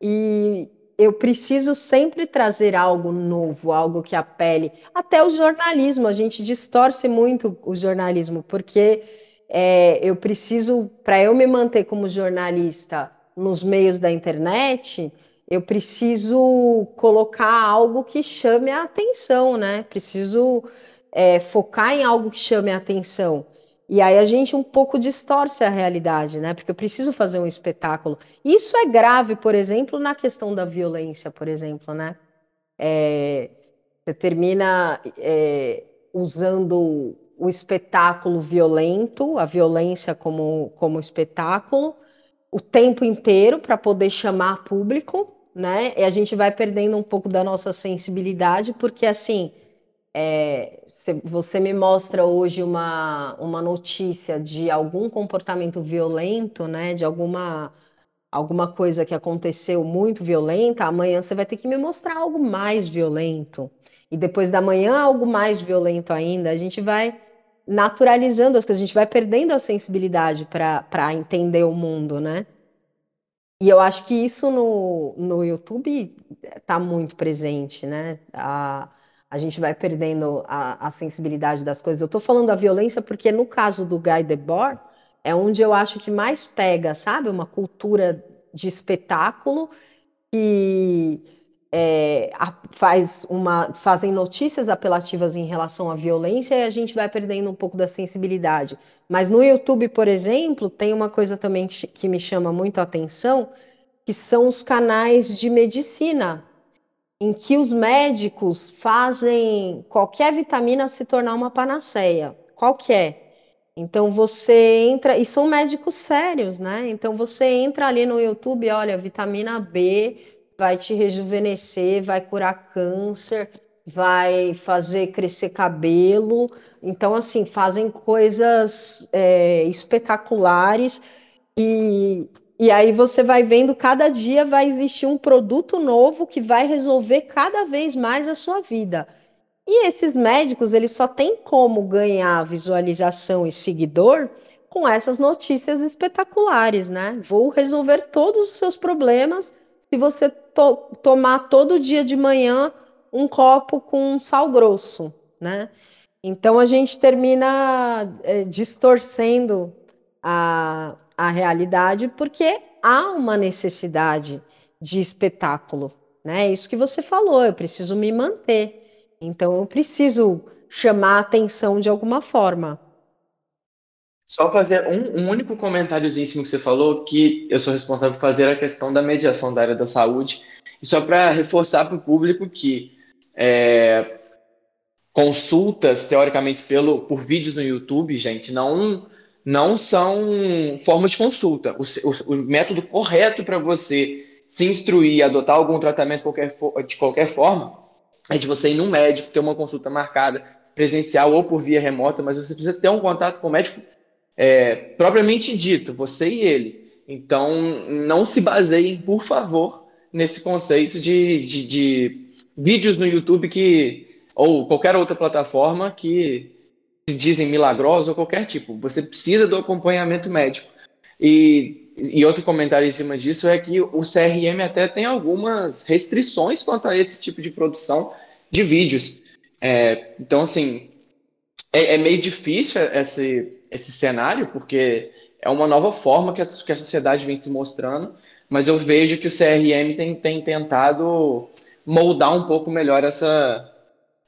E eu preciso sempre trazer algo novo, algo que apele. Até o jornalismo, a gente distorce muito o jornalismo, porque é, eu preciso, para eu me manter como jornalista nos meios da internet, eu preciso colocar algo que chame a atenção, né? Preciso é, focar em algo que chame a atenção. E aí a gente um pouco distorce a realidade, né? Porque eu preciso fazer um espetáculo. Isso é grave, por exemplo, na questão da violência, por exemplo, né? É, você termina é, usando o espetáculo violento, a violência como, como espetáculo, o tempo inteiro para poder chamar público, né? E a gente vai perdendo um pouco da nossa sensibilidade, porque assim é, você me mostra hoje uma, uma notícia de algum comportamento violento, né, de alguma, alguma coisa que aconteceu muito violenta, amanhã você vai ter que me mostrar algo mais violento. E depois da manhã, algo mais violento ainda. A gente vai naturalizando as coisas, a gente vai perdendo a sensibilidade para entender o mundo, né? E eu acho que isso no, no YouTube está muito presente, né? A, a gente vai perdendo a, a sensibilidade das coisas. Eu estou falando da violência porque, no caso do Guy Debord, é onde eu acho que mais pega, sabe? Uma cultura de espetáculo que é, faz uma, fazem notícias apelativas em relação à violência e a gente vai perdendo um pouco da sensibilidade. Mas no YouTube, por exemplo, tem uma coisa também que me chama muito a atenção, que são os canais de medicina em que os médicos fazem qualquer vitamina se tornar uma panaceia, qualquer. Então você entra, e são médicos sérios, né? Então você entra ali no YouTube, olha, vitamina B vai te rejuvenescer, vai curar câncer, vai fazer crescer cabelo. Então, assim, fazem coisas é, espetaculares e e aí você vai vendo cada dia vai existir um produto novo que vai resolver cada vez mais a sua vida. E esses médicos, eles só têm como ganhar visualização e seguidor com essas notícias espetaculares, né? Vou resolver todos os seus problemas se você to tomar todo dia de manhã um copo com sal grosso, né? Então a gente termina é, distorcendo a, a realidade, porque há uma necessidade de espetáculo, né? É isso que você falou, eu preciso me manter. Então eu preciso chamar a atenção de alguma forma. Só fazer um, um único comentáriozinho que você falou, que eu sou responsável por fazer a questão da mediação da área da saúde, e só para reforçar para o público que é, consultas, teoricamente, pelo, por vídeos no YouTube, gente, não, não são formas de consulta. O, o, o método correto para você se instruir adotar algum tratamento qualquer, de qualquer forma é de você ir num médico, ter uma consulta marcada, presencial ou por via remota, mas você precisa ter um contato com o médico é, propriamente dito, você e ele. Então, não se baseiem, por favor, nesse conceito de, de, de vídeos no YouTube que ou qualquer outra plataforma que se dizem milagrosos ou qualquer tipo. Você precisa do acompanhamento médico. E, e outro comentário em cima disso é que o CRM até tem algumas restrições quanto a esse tipo de produção de vídeos. É, então, assim, é, é, meio difícil esse, esse cenário, porque é uma nova forma que a, que a sociedade vem se mostrando, mas eu vejo que o CRM tem, tem tentado moldar um pouco melhor essa,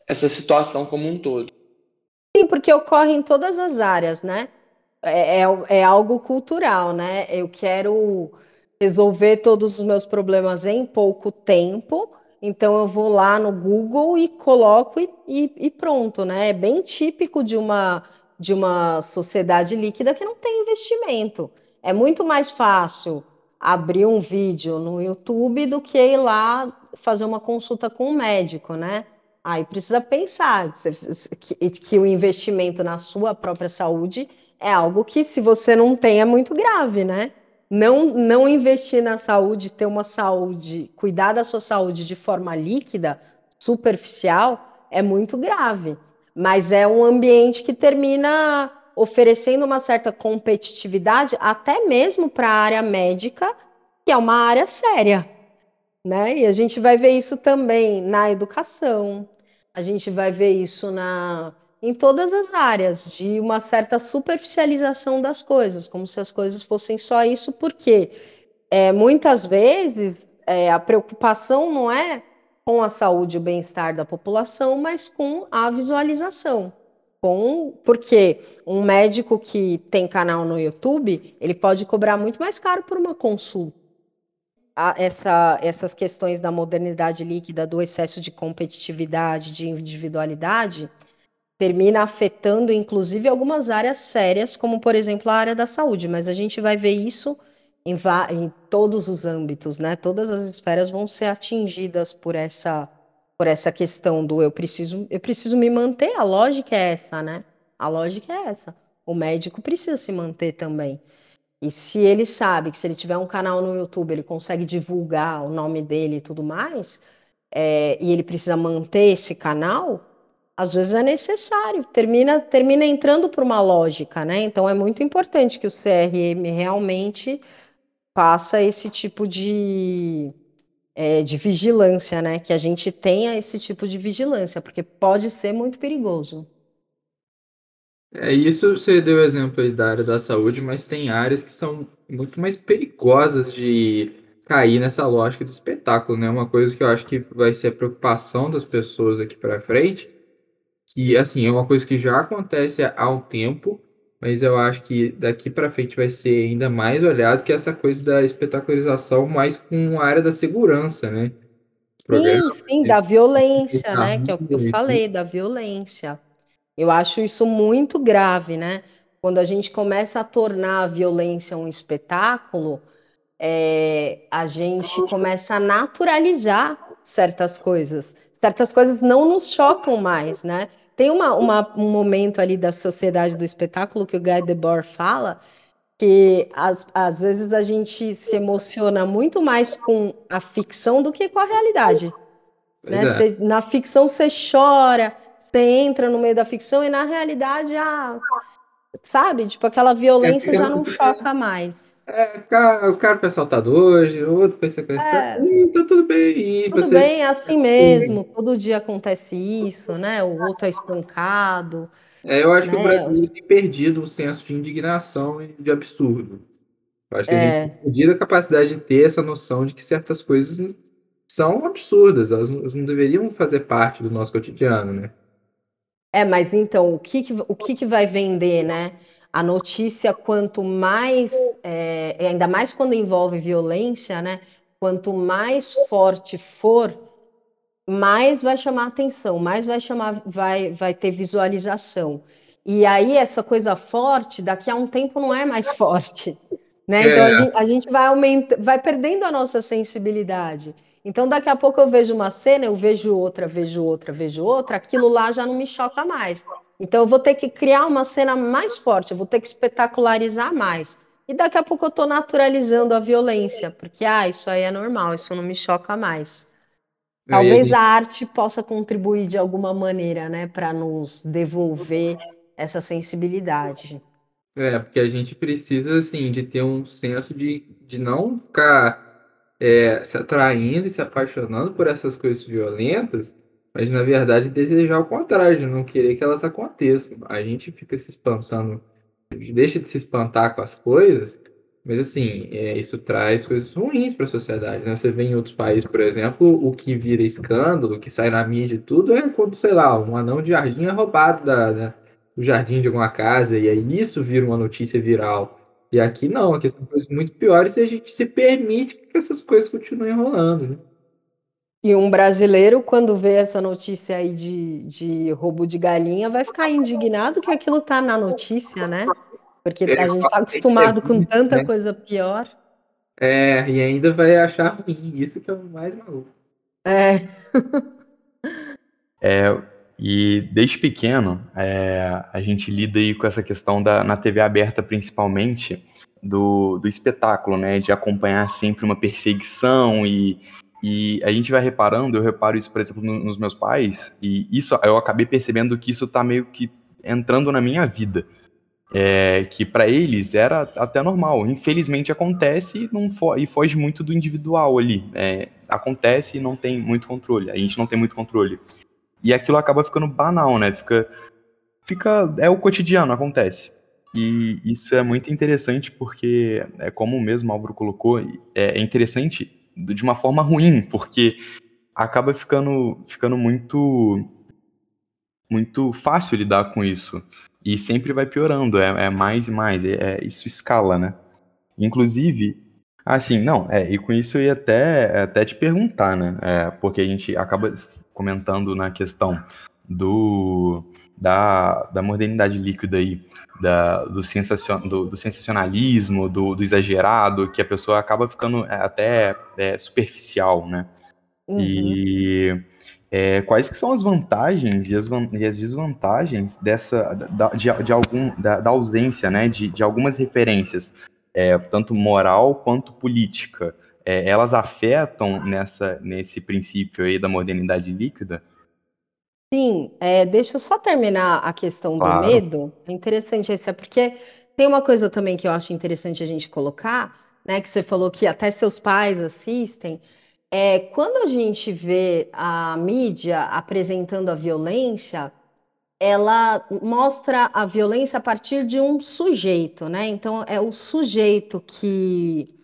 essa situação como um todo. Sim, porque ocorre em todas as áreas, né? É, é, é, algo cultural, né? Eu quero resolver todos os meus problemas em pouco tempo, então eu vou lá no Google e coloco e, e, e pronto, né? É bem típico de uma, de uma sociedade líquida que não tem investimento. É muito mais fácil abrir um vídeo no YouTube do que ir lá fazer uma consulta com um médico, né? Aí precisa pensar que, que o investimento na sua própria saúde é algo que, se você não tem, é muito grave, né? Não, não investir na saúde, ter uma saúde, cuidar da sua saúde de forma líquida, superficial, é muito grave. Mas é um ambiente que termina oferecendo uma certa competitividade, até mesmo para a área médica, que é uma área séria. Né? E a gente vai ver isso também na educação, a gente vai ver isso na, em todas as áreas, de uma certa superficialização das coisas, como se as coisas fossem só isso, porque é, muitas vezes é, a preocupação não é com a saúde e o bem-estar da população, mas com a visualização. Com, porque um médico que tem canal no YouTube, ele pode cobrar muito mais caro por uma consulta essa, essas questões da modernidade líquida, do excesso de competitividade, de individualidade, termina afetando, inclusive, algumas áreas sérias, como, por exemplo, a área da saúde. Mas a gente vai ver isso em, em todos os âmbitos, né? Todas as esferas vão ser atingidas por essa por essa questão do eu preciso eu preciso me manter. A lógica é essa, né? A lógica é essa. O médico precisa se manter também. E se ele sabe que se ele tiver um canal no YouTube, ele consegue divulgar o nome dele e tudo mais, é, e ele precisa manter esse canal, às vezes é necessário, termina, termina entrando por uma lógica, né? Então é muito importante que o CRM realmente faça esse tipo de, é, de vigilância, né? Que a gente tenha esse tipo de vigilância, porque pode ser muito perigoso. É isso, você deu exemplo aí da área da saúde, mas tem áreas que são muito mais perigosas de cair nessa lógica do espetáculo, né? Uma coisa que eu acho que vai ser a preocupação das pessoas aqui para frente, que assim, é uma coisa que já acontece há um tempo, mas eu acho que daqui para frente vai ser ainda mais olhado que essa coisa da espetacularização mais com a área da segurança, né? Sim, sim, da violência, né? Que é o que eu falei, da violência. Eu acho isso muito grave, né? Quando a gente começa a tornar a violência um espetáculo, é, a gente começa a naturalizar certas coisas. Certas coisas não nos chocam mais, né? Tem uma, uma, um momento ali da sociedade do espetáculo que o Guy Debord fala, que às, às vezes a gente se emociona muito mais com a ficção do que com a realidade. Né? Cê, na ficção você chora, você entra no meio da ficção e na realidade a sabe, tipo aquela violência é, já não choca mais. É, o cara, assaltado hoje, o outro foi sequestrado, é. tá tudo bem. tudo você... bem, é assim mesmo, todo dia acontece isso, né? O outro é espancado. É, eu acho né? que o né? Brasil tem perdido o senso de indignação e de absurdo. Eu acho que é. a gente é. tem perdido a capacidade de ter essa noção de que certas coisas são absurdas, elas não deveriam fazer parte do nosso cotidiano, né? É, mas então, o que, que o que, que vai vender, né? A notícia, quanto mais, é, ainda mais quando envolve violência, né? Quanto mais forte for, mais vai chamar atenção, mais vai chamar, vai, vai ter visualização. E aí essa coisa forte, daqui a um tempo não é mais forte, né? Então a é. gente, a gente vai aumenta, vai perdendo a nossa sensibilidade. Então daqui a pouco eu vejo uma cena, eu vejo outra, vejo outra, vejo outra, aquilo lá já não me choca mais. Então eu vou ter que criar uma cena mais forte, eu vou ter que espetacularizar mais. E daqui a pouco eu estou naturalizando a violência, porque ah, isso aí é normal, isso não me choca mais. Talvez a arte possa contribuir de alguma maneira, né, para nos devolver essa sensibilidade. É, porque a gente precisa, assim, de ter um senso de, de não ficar é, se atraindo e se apaixonando por essas coisas violentas, mas, na verdade, desejar o contrário, de não querer que elas aconteçam. A gente fica se espantando, deixa de se espantar com as coisas, mas, assim, é, isso traz coisas ruins para a sociedade, né? Você vê em outros países, por exemplo, o que vira escândalo, o que sai na mídia e tudo, é quando, sei lá, um anão de jardim é roubado da, da o jardim de alguma casa, e aí isso vira uma notícia viral. E aqui não, aqui são coisas muito piores e a gente se permite que essas coisas continuem rolando. Né? E um brasileiro, quando vê essa notícia aí de, de roubo de galinha, vai ficar indignado que aquilo tá na notícia, né? Porque a gente está acostumado com tanta né? coisa pior. É, e ainda vai achar ruim, isso que é o mais maluco. É. é, e desde pequeno, é, a gente lida aí com essa questão da, na TV aberta, principalmente, do, do espetáculo, né? De acompanhar sempre uma perseguição e, e a gente vai reparando, eu reparo isso, por exemplo, nos meus pais, e isso eu acabei percebendo que isso tá meio que entrando na minha vida. É, que para eles era até normal. Infelizmente acontece não fo e foge muito do individual ali. É, acontece e não tem muito controle. A gente não tem muito controle. E aquilo acaba ficando banal, né? Fica, fica é o cotidiano, acontece. E isso é muito interessante porque, é como mesmo Álvaro colocou, é, é interessante de uma forma ruim, porque acaba ficando, ficando muito muito fácil lidar com isso. E sempre vai piorando, é, é mais e mais, é, é, isso escala, né? Inclusive, assim, não, é, e com isso eu ia até, até te perguntar, né? É, porque a gente acaba comentando na questão do, da, da modernidade líquida aí, da, do, sensacion, do, do sensacionalismo, do, do, exagerado, que a pessoa acaba ficando é, até é, superficial, né? Uhum. E é, quais que são as vantagens e as, e as desvantagens dessa da, de, de algum, da, da, ausência né, de, de algumas referências, é, tanto moral quanto política, é, elas afetam nessa, nesse princípio aí da modernidade líquida? Sim, é, deixa eu só terminar a questão claro. do medo. É interessante isso, é porque tem uma coisa também que eu acho interessante a gente colocar, né? Que você falou que até seus pais assistem. É, quando a gente vê a mídia apresentando a violência, ela mostra a violência a partir de um sujeito, né? Então é o sujeito que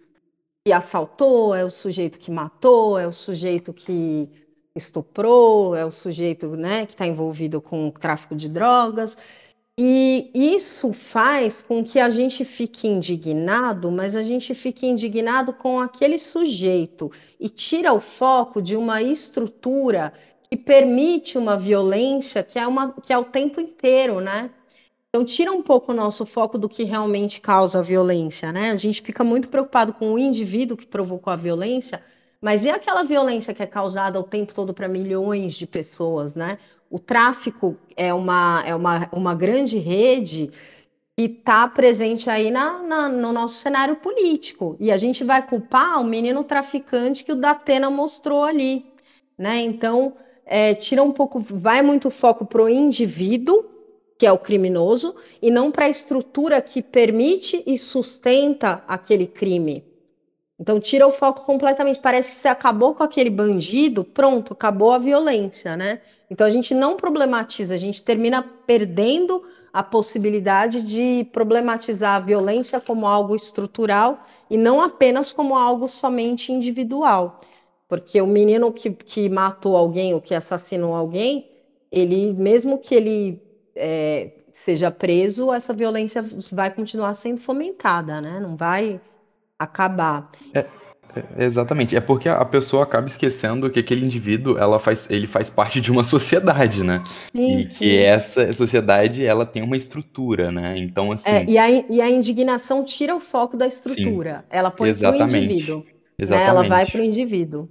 que assaltou, é o sujeito que matou, é o sujeito que estuprou, é o sujeito né, que está envolvido com o tráfico de drogas. E isso faz com que a gente fique indignado, mas a gente fique indignado com aquele sujeito e tira o foco de uma estrutura que permite uma violência que é, uma, que é o tempo inteiro, né? Então, tira um pouco o nosso foco do que realmente causa a violência, né? A gente fica muito preocupado com o indivíduo que provocou a violência, mas e aquela violência que é causada o tempo todo para milhões de pessoas, né? O tráfico é uma, é uma, uma grande rede que está presente aí na, na, no nosso cenário político. E a gente vai culpar o menino traficante que o Datena mostrou ali, né? Então, é, tira um pouco, vai muito foco para o indivíduo que é o criminoso, e não para a estrutura que permite e sustenta aquele crime. Então tira o foco completamente. Parece que você acabou com aquele bandido, pronto, acabou a violência, né? Então a gente não problematiza, a gente termina perdendo a possibilidade de problematizar a violência como algo estrutural e não apenas como algo somente individual. Porque o menino que, que matou alguém ou que assassinou alguém, ele, mesmo que ele é, seja preso, essa violência vai continuar sendo fomentada, né? Não vai acabar. É, É, exatamente. É porque a pessoa acaba esquecendo que aquele indivíduo, ela faz, ele faz parte de uma sociedade, né? Sim, e sim. que essa sociedade, ela tem uma estrutura, né? Então, assim... É, e, a, e a indignação tira o foco da estrutura. Sim, ela põe para o indivíduo. Exatamente. Né? Ela vai para o indivíduo.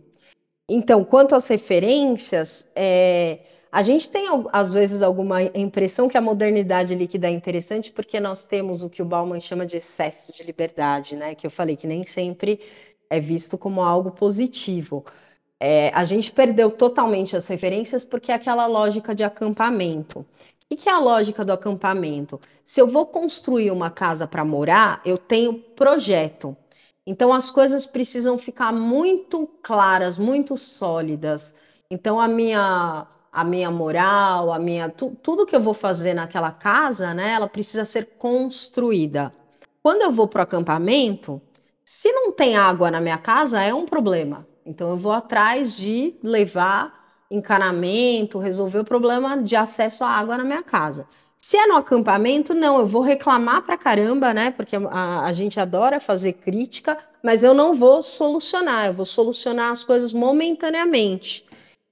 Então, quanto às referências, é, a gente tem, às vezes, alguma impressão que a modernidade líquida é interessante porque nós temos o que o Bauman chama de excesso de liberdade, né? Que eu falei que nem sempre é visto como algo positivo. É, a gente perdeu totalmente as referências porque é aquela lógica de acampamento. O que é a lógica do acampamento? Se eu vou construir uma casa para morar, eu tenho projeto. Então as coisas precisam ficar muito claras, muito sólidas. Então a minha a minha moral, a minha tu, tudo que eu vou fazer naquela casa, né, ela precisa ser construída. Quando eu vou para o acampamento, se não tem água na minha casa, é um problema. Então eu vou atrás de levar encanamento, resolver o problema de acesso à água na minha casa. Se é no acampamento, não, eu vou reclamar pra caramba, né? Porque a, a, gente adora fazer crítica, mas eu não vou solucionar, eu vou solucionar as coisas momentaneamente.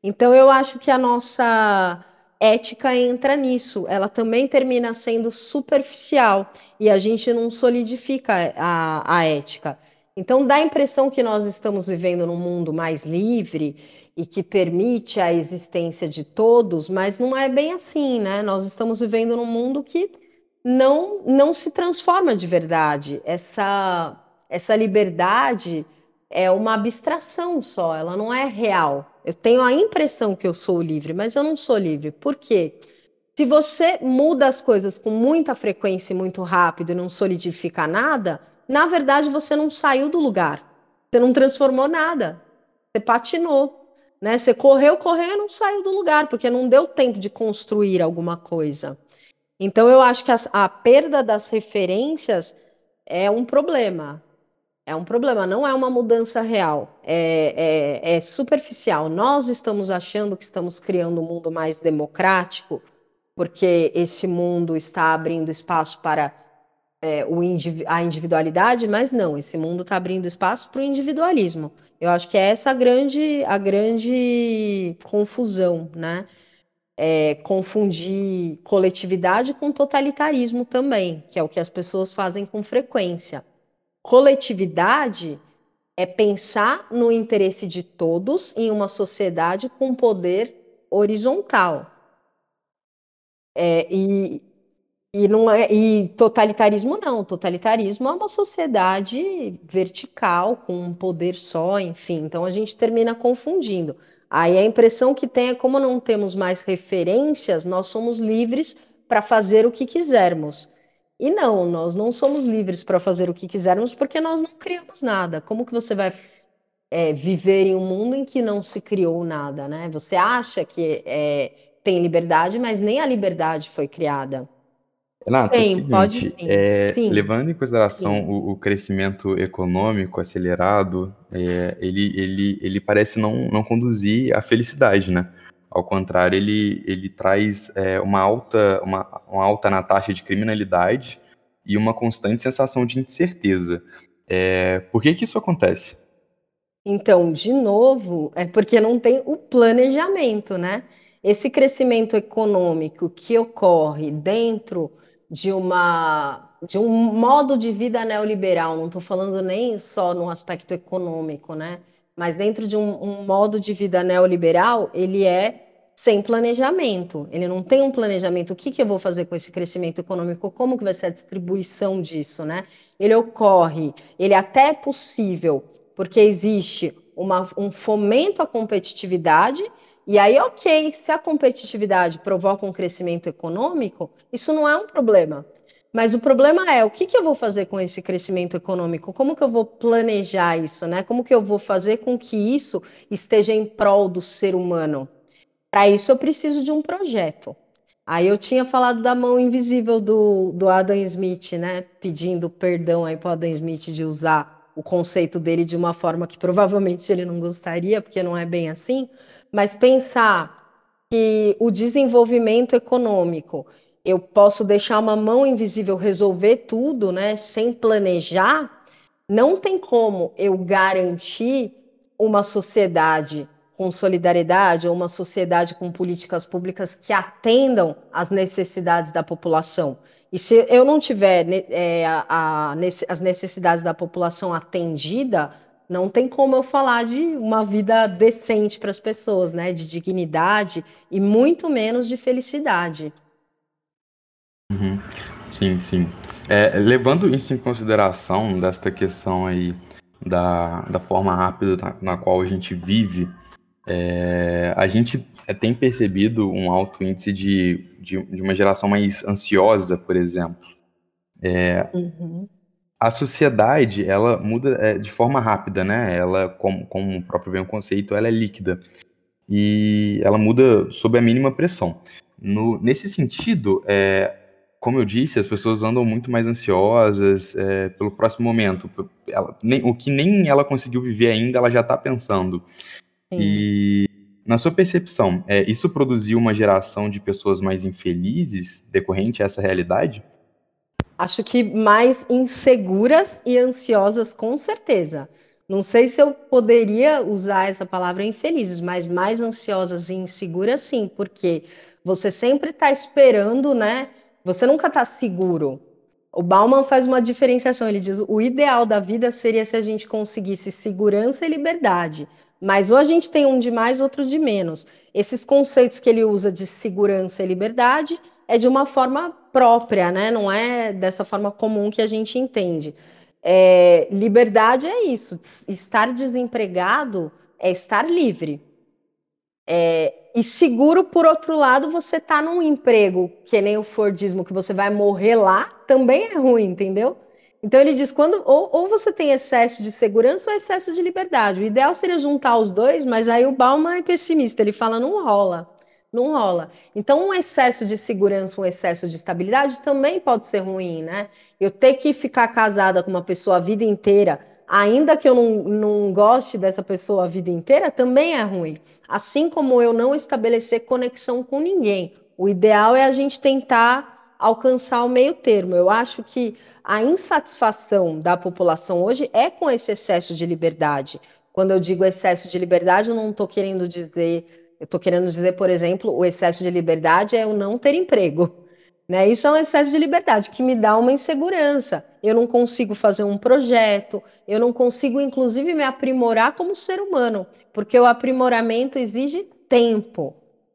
Então eu acho que a nossa ética entra nisso, ela também termina sendo superficial e a gente não solidifica a, a ética. Então dá a impressão que nós estamos vivendo num mundo mais livre e que permite a existência de todos, mas não é bem assim, né? Nós estamos vivendo num mundo que não não se transforma de verdade. Essa essa liberdade é uma abstração só, ela não é real. Eu tenho a impressão que eu sou livre, mas eu não sou livre. Por quê? Se você muda as coisas com muita frequência e muito rápido e não solidifica nada, na verdade você não saiu do lugar. Você não transformou nada. Você patinou. Né? Você correu, correu e não saiu do lugar, porque não deu tempo de construir alguma coisa. Então eu acho que a, a perda das referências é um problema. É um problema, não é uma mudança real, é, é, é, superficial. Nós estamos achando que estamos criando um mundo mais democrático, porque esse mundo está abrindo espaço para é, o a individualidade, mas não, esse mundo está abrindo espaço para o individualismo. Eu acho que é essa a grande, a grande confusão, né? É, confundir coletividade com totalitarismo também, que é o que as pessoas fazem com frequência coletividade é pensar no interesse de todos em uma sociedade com poder horizontal. É, e, e, não é, e totalitarismo não. Totalitarismo é uma sociedade vertical, com um poder só, enfim. Então a gente termina confundindo. Aí a impressão que tem é como não temos mais referências, nós somos livres para fazer o que quisermos. E não, nós não somos livres para fazer o que quisermos porque nós não criamos nada. Como que você vai é, viver em um mundo em que não se criou nada, né? Você acha que é, tem liberdade, mas nem a liberdade foi criada. Renata, tem, é seguinte, pode sim. É, sim. Levando em consideração o, o, crescimento econômico acelerado, é, ele, ele, ele parece não, não conduzir à felicidade, né? Ao contrário, ele, ele traz é, uma, alta, uma, uma alta na taxa de criminalidade e uma constante sensação de incerteza. É, por que, que isso acontece? Então, de novo, é porque não tem o planejamento, né? Esse crescimento econômico que ocorre dentro de uma de um modo de vida neoliberal, não estou falando nem só no aspecto econômico, né? Mas dentro de um, um modo de vida neoliberal, ele é sem planejamento. Ele não tem um planejamento. O que, que eu vou fazer com esse crescimento econômico? Como que vai ser a distribuição disso, né? Ele ocorre, ele até é possível, porque existe uma, um fomento à competitividade, e aí, ok, se a competitividade provoca um crescimento econômico, isso não é um problema. Mas o problema é o que, que eu vou fazer com esse crescimento econômico? Como que eu vou planejar isso, né? Como que eu vou fazer com que isso esteja em prol do ser humano? Para isso eu preciso de um projeto. Aí eu tinha falado da mão invisível do, do Adam Smith, né? Pedindo perdão aí para Adam Smith de usar o conceito dele de uma forma que provavelmente ele não gostaria, porque não é bem assim. Mas pensar que o desenvolvimento econômico eu posso deixar uma mão invisível resolver tudo, né? Sem planejar, Não tem como eu garantir uma sociedade com solidariedade ou uma sociedade com políticas públicas que atendam às necessidades da população. E se eu não tiver é, a, a, as necessidades da população atendida, não tem como eu falar de uma vida decente para as pessoas, né? De dignidade e muito menos de felicidade. Uhum. Sim, sim. É, levando isso em consideração desta questão aí da, da forma rápida na, na qual a gente vive, é, a gente tem percebido um alto índice de, de, de uma geração mais ansiosa, por exemplo. É, uhum. A sociedade, ela muda é, de forma rápida, né? Ela, como, como o próprio vem o conceito, ela é líquida. E ela muda sob a mínima pressão. No, nesse sentido, é, como eu disse, as pessoas andam muito mais ansiosas é, pelo próximo momento. Ela, nem, o que nem ela conseguiu viver ainda, ela já está pensando. Sim. E na sua percepção, é, isso produziu uma geração de pessoas mais infelizes decorrente a essa realidade? Acho que mais inseguras e ansiosas, com certeza. Não sei se eu poderia usar essa palavra infelizes, mas mais ansiosas e inseguras, sim, porque você sempre está esperando, né? Você nunca está seguro. O Bauman faz uma diferenciação. Ele diz: o ideal da vida seria se a gente conseguisse segurança e liberdade. Mas ou a gente tem um de mais, outro de menos. Esses conceitos que ele usa de segurança e liberdade é de uma forma própria, né? Não é dessa forma comum que a gente entende. É, liberdade é isso. Estar desempregado é estar livre. É, e seguro, por outro lado, você tá num emprego que nem o Fordismo, que você vai morrer lá, também é ruim, entendeu? Então ele diz quando ou, ou, você tem excesso de segurança ou excesso de liberdade. O ideal seria juntar os dois, mas aí o Bauman é pessimista, ele fala não rola. Não rola. Então, um excesso de segurança, um excesso de estabilidade também pode ser ruim, né? Eu ter que ficar casada com uma pessoa a vida inteira, ainda que eu não, não goste dessa pessoa a vida inteira, também é ruim. Assim como eu não estabelecer conexão com ninguém. O ideal é a gente tentar alcançar o meio termo. Eu acho que a insatisfação da população hoje é com esse excesso de liberdade. Quando eu digo excesso de liberdade, eu não estou querendo dizer, eu estou querendo dizer, por exemplo, o excesso de liberdade é o não ter emprego. Né? Isso é um excesso de liberdade que me dá uma insegurança. Eu não consigo fazer um projeto, eu não consigo, inclusive, me aprimorar como ser humano, porque o aprimoramento exige tempo.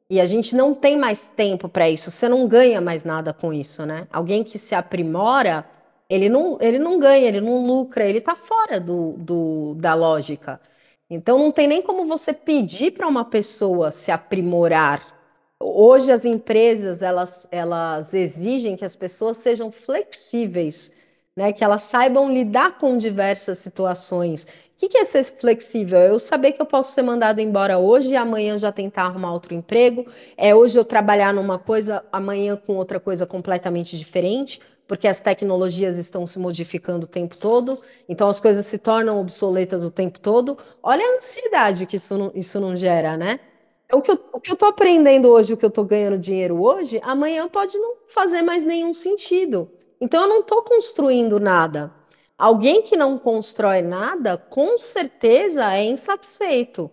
E a gente não tem mais tempo para isso. Você não ganha mais nada com isso, né? Alguém que se aprimora, ele não, ele não ganha, ele não lucra, ele está fora do, do, da lógica. Então não tem nem como você pedir para uma pessoa se aprimorar. Hoje as empresas elas, elas exigem que as pessoas sejam flexíveis, né? Que elas saibam lidar com diversas situações, que, que é ser flexível? Eu saber que eu posso ser mandado embora hoje e amanhã já tentar arrumar outro emprego. É hoje eu trabalhar numa coisa, amanhã com outra coisa completamente diferente, porque as tecnologias estão se modificando o tempo todo, então as coisas se tornam obsoletas o tempo todo. Olha a ansiedade que isso não, isso não gera, né? Então, o que eu estou aprendendo hoje, o que eu estou ganhando dinheiro hoje, amanhã pode não fazer mais nenhum sentido. Então eu não estou construindo nada. Alguém que não constrói nada, com certeza é insatisfeito.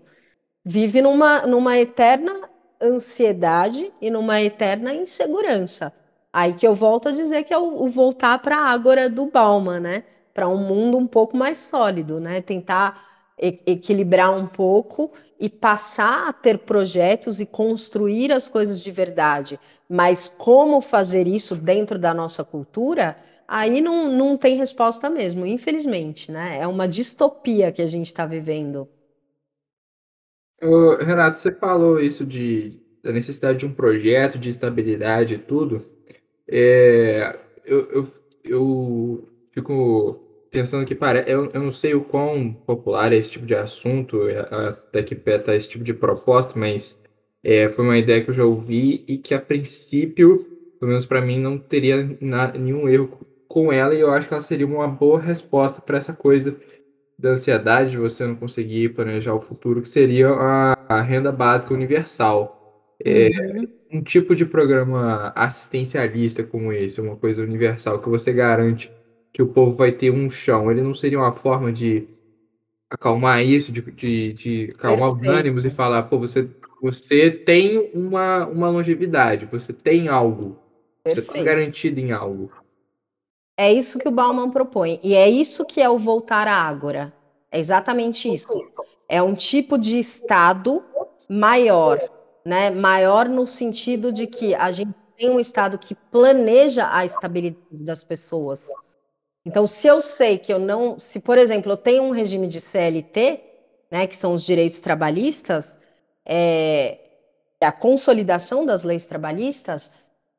Vive numa, numa eterna ansiedade e numa eterna insegurança. Aí que eu volto a dizer que é o, o voltar para a ágora do Bauman, né? Para um mundo um pouco mais sólido, né? Tentar e equilibrar um pouco e passar a ter projetos e construir as coisas de verdade. Mas como fazer isso dentro da nossa cultura? aí não, não tem resposta mesmo, infelizmente, né? É uma distopia que a gente está vivendo. Ô, Renato, você falou isso de da necessidade de um projeto, de estabilidade e tudo. É, eu, eu, eu fico pensando que parece. Eu, eu não sei o quão popular é esse tipo de assunto, até que pé tá esse tipo de proposta, mas é, foi uma ideia que eu já ouvi e que a princípio, pelo menos para mim, não teria na, nenhum erro com ela e eu acho que ela seria uma boa resposta para essa coisa da ansiedade de você não conseguir planejar o futuro, que seria a, a renda básica universal. É, uhum. Um tipo de programa assistencialista como esse, uma coisa universal que você garante que o povo vai ter um chão, ele não seria uma forma de acalmar isso, de, de, de acalmar Perfeito. os ânimos e falar, pô, você, você tem uma, uma longevidade, você tem algo, Perfeito. você está garantido em algo. É isso que o Bauman propõe, e é isso que é o voltar à ágora. É exatamente isso. É um tipo de estado maior, né? Maior no sentido de que a gente tem um estado que planeja a estabilidade das pessoas. Então, se eu sei que eu não, se por exemplo eu tenho um regime de CLT, né, que são os direitos trabalhistas, é, a consolidação das leis trabalhistas,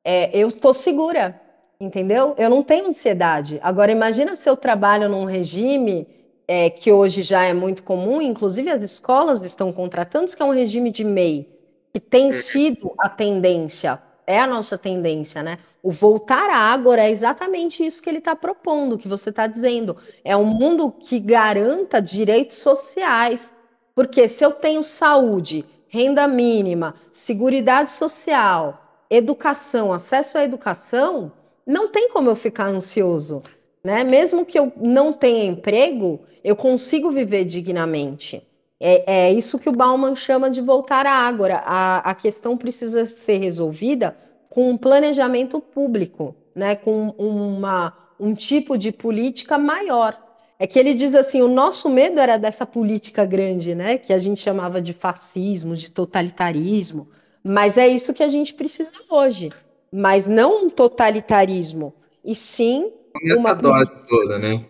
é, eu estou segura, entendeu? Eu não tenho ansiedade. Agora, imagina se eu trabalho num regime é, que hoje já é muito comum, inclusive as escolas estão contratando, que é um regime de MEI, que tem sido a tendência é a nossa tendência, né? O voltar à ágora é exatamente isso que ele está propondo, que você está dizendo. É um mundo que garanta direitos sociais. Porque se eu tenho saúde, renda mínima, seguridade social, educação, acesso à educação, não tem como eu ficar ansioso. Né? Mesmo que eu não tenha emprego, eu consigo viver dignamente. É, é, isso que o Bauman chama de voltar à ágora. A, a questão precisa ser resolvida com um planejamento público, né? com uma, um tipo de política maior. É que ele diz assim: o nosso medo era dessa política grande, né? que a gente chamava de fascismo, de totalitarismo. Mas é isso que a gente precisa hoje. Mas não um totalitarismo, e sim. Essa uma dose toda, né?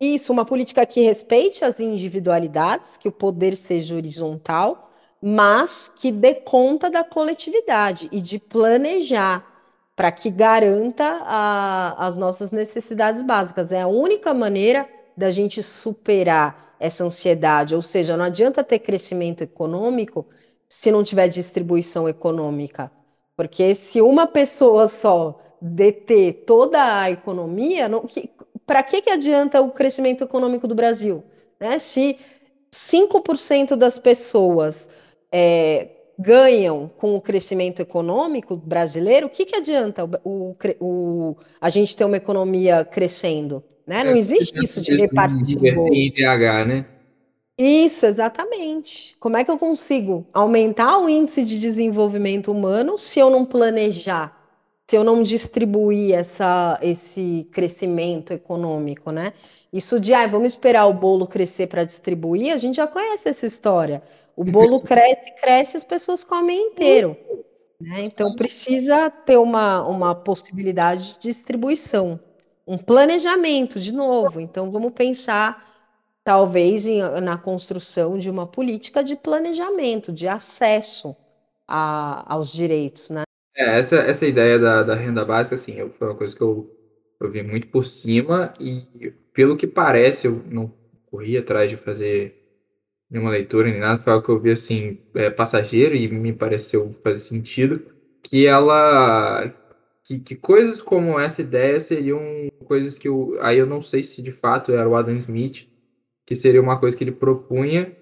Isso, uma política que respeite as individualidades, que o poder seja horizontal, mas que dê conta da coletividade e de planejar para que garanta a, as nossas necessidades básicas. É a única maneira da gente superar essa ansiedade, ou seja, não adianta ter crescimento econômico se não tiver distribuição econômica. Porque se uma pessoa só deter toda a economia, não, que, para que, que adianta o crescimento econômico do Brasil? Né? Se 5% das pessoas é, ganham com o crescimento econômico brasileiro, o que, que adianta o, o, o, a gente ter uma economia crescendo? Né? Não é, existe isso de repartir IDH, né? Isso, exatamente. Como é que eu consigo aumentar o índice de desenvolvimento humano se eu não planejar se eu não distribuir essa, esse crescimento econômico, né? Isso de, ah, vamos esperar o bolo crescer para distribuir, a gente já conhece essa história. O bolo cresce, cresce, as pessoas comem inteiro. Né? Então precisa ter uma, uma possibilidade de distribuição, um planejamento, de novo. Então vamos pensar, talvez, em, na construção de uma política de planejamento, de acesso a, aos direitos, né? É, essa, essa ideia da, da renda básica, assim, eu, foi uma coisa que eu, eu vi muito por cima e, pelo que parece, eu não corri atrás de fazer nenhuma leitura nem nada, foi algo que eu vi, assim, é, passageiro e me pareceu fazer sentido, que ela... Que, que coisas como essa ideia seriam coisas que eu... Aí eu não sei se de fato era o Adam Smith, que seria uma coisa que ele propunha,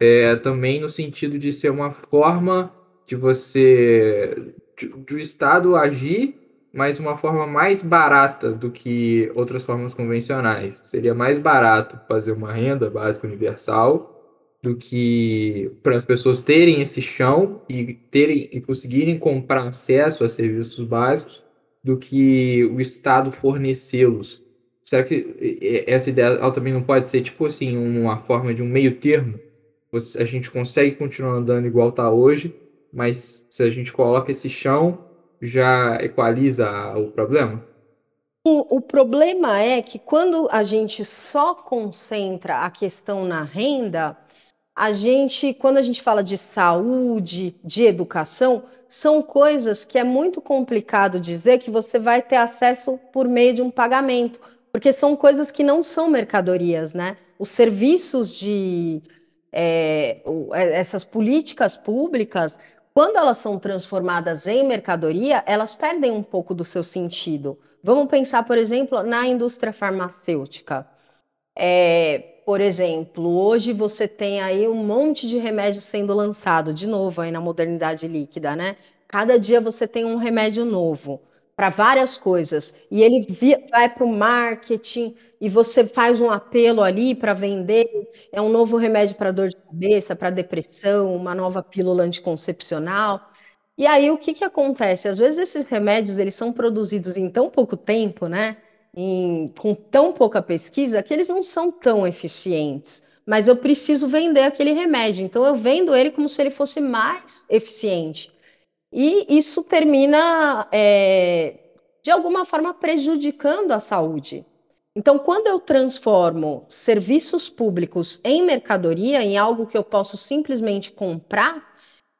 é, também no sentido de ser uma forma de você do Estado agir, mas uma forma mais barata do que outras formas convencionais. Seria mais barato fazer uma renda básica universal do que para as pessoas terem esse chão e terem e conseguirem comprar acesso a serviços básicos do que o Estado fornecê-los. Será que essa ideia também não pode ser tipo assim uma forma de um meio termo? A gente consegue continuar andando igual está hoje, mas se a gente coloca esse chão, já equaliza o problema? O, o problema é que quando a gente só concentra a questão na renda, a gente, quando a gente fala de saúde, de educação, são coisas que é muito complicado dizer que você vai ter acesso por meio de um pagamento, porque são coisas que não são mercadorias, né? Os serviços de é, essas políticas públicas quando elas são transformadas em mercadoria, elas perdem um pouco do seu sentido. Vamos pensar, por exemplo, na indústria farmacêutica. É, por exemplo, hoje você tem aí um monte de remédio sendo lançado, de novo aí na modernidade líquida, né? Cada dia você tem um remédio novo. Para várias coisas. E ele vai para o marketing e você faz um apelo ali para vender. É um novo remédio para dor de cabeça, para depressão, uma nova pílula anticoncepcional. E aí o que, que acontece? Às vezes esses remédios eles são produzidos em tão pouco tempo, né? Em, com tão pouca pesquisa, que eles não são tão eficientes. Mas eu preciso vender aquele remédio, então eu vendo ele como se ele fosse mais eficiente. E isso termina, é, de alguma forma, prejudicando a saúde. Então, quando eu transformo serviços públicos em mercadoria, em algo que eu posso simplesmente comprar,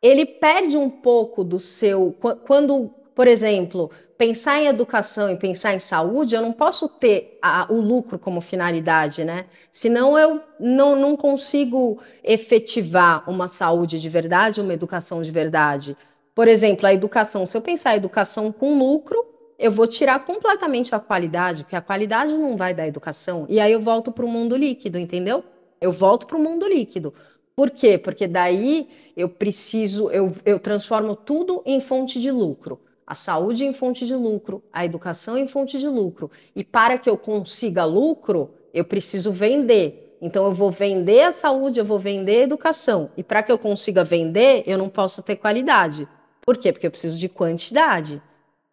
ele perde um pouco do seu. Quando, por exemplo, pensar em educação e pensar em saúde, eu não posso ter a, o lucro como finalidade, né? Senão eu não, não consigo efetivar uma saúde de verdade, uma educação de verdade. Por exemplo, a educação, se eu pensar em educação com lucro, eu vou tirar completamente a qualidade, porque a qualidade não vai dar educação. E aí eu volto para o mundo líquido, entendeu? Eu volto para o mundo líquido. Por quê? Porque daí eu preciso, eu, eu transformo tudo em fonte de lucro. A saúde em fonte de lucro, a educação em fonte de lucro. E para que eu consiga lucro, eu preciso vender. Então eu vou vender a saúde, eu vou vender a educação. E para que eu consiga vender, eu não posso ter qualidade. Por quê? Porque eu preciso de quantidade.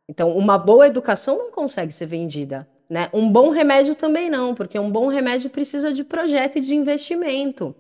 Então, uma boa educação não consegue ser vendida. Né? Um bom remédio também não, porque um bom remédio precisa de projeto e de investimento.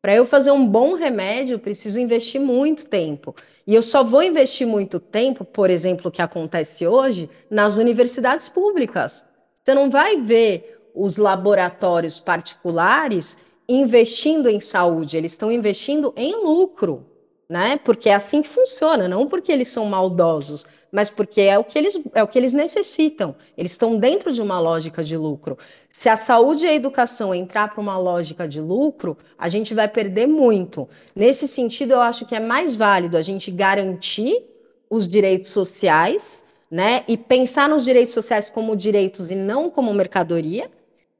Para eu fazer um bom remédio, eu preciso investir muito tempo. E eu só vou investir muito tempo, por exemplo, o que acontece hoje, nas universidades públicas. Você não vai ver os laboratórios particulares investindo em saúde, eles estão investindo em lucro, né? Porque é assim que funciona, não porque eles são maldosos, mas porque é o que eles, é o que eles necessitam. Eles estão dentro de uma lógica de lucro. Se a saúde e a educação entrar para uma lógica de lucro, a gente vai perder muito. Nesse sentido, eu acho que é mais válido a gente garantir os direitos sociais, né? E pensar nos direitos sociais como direitos e não como mercadoria.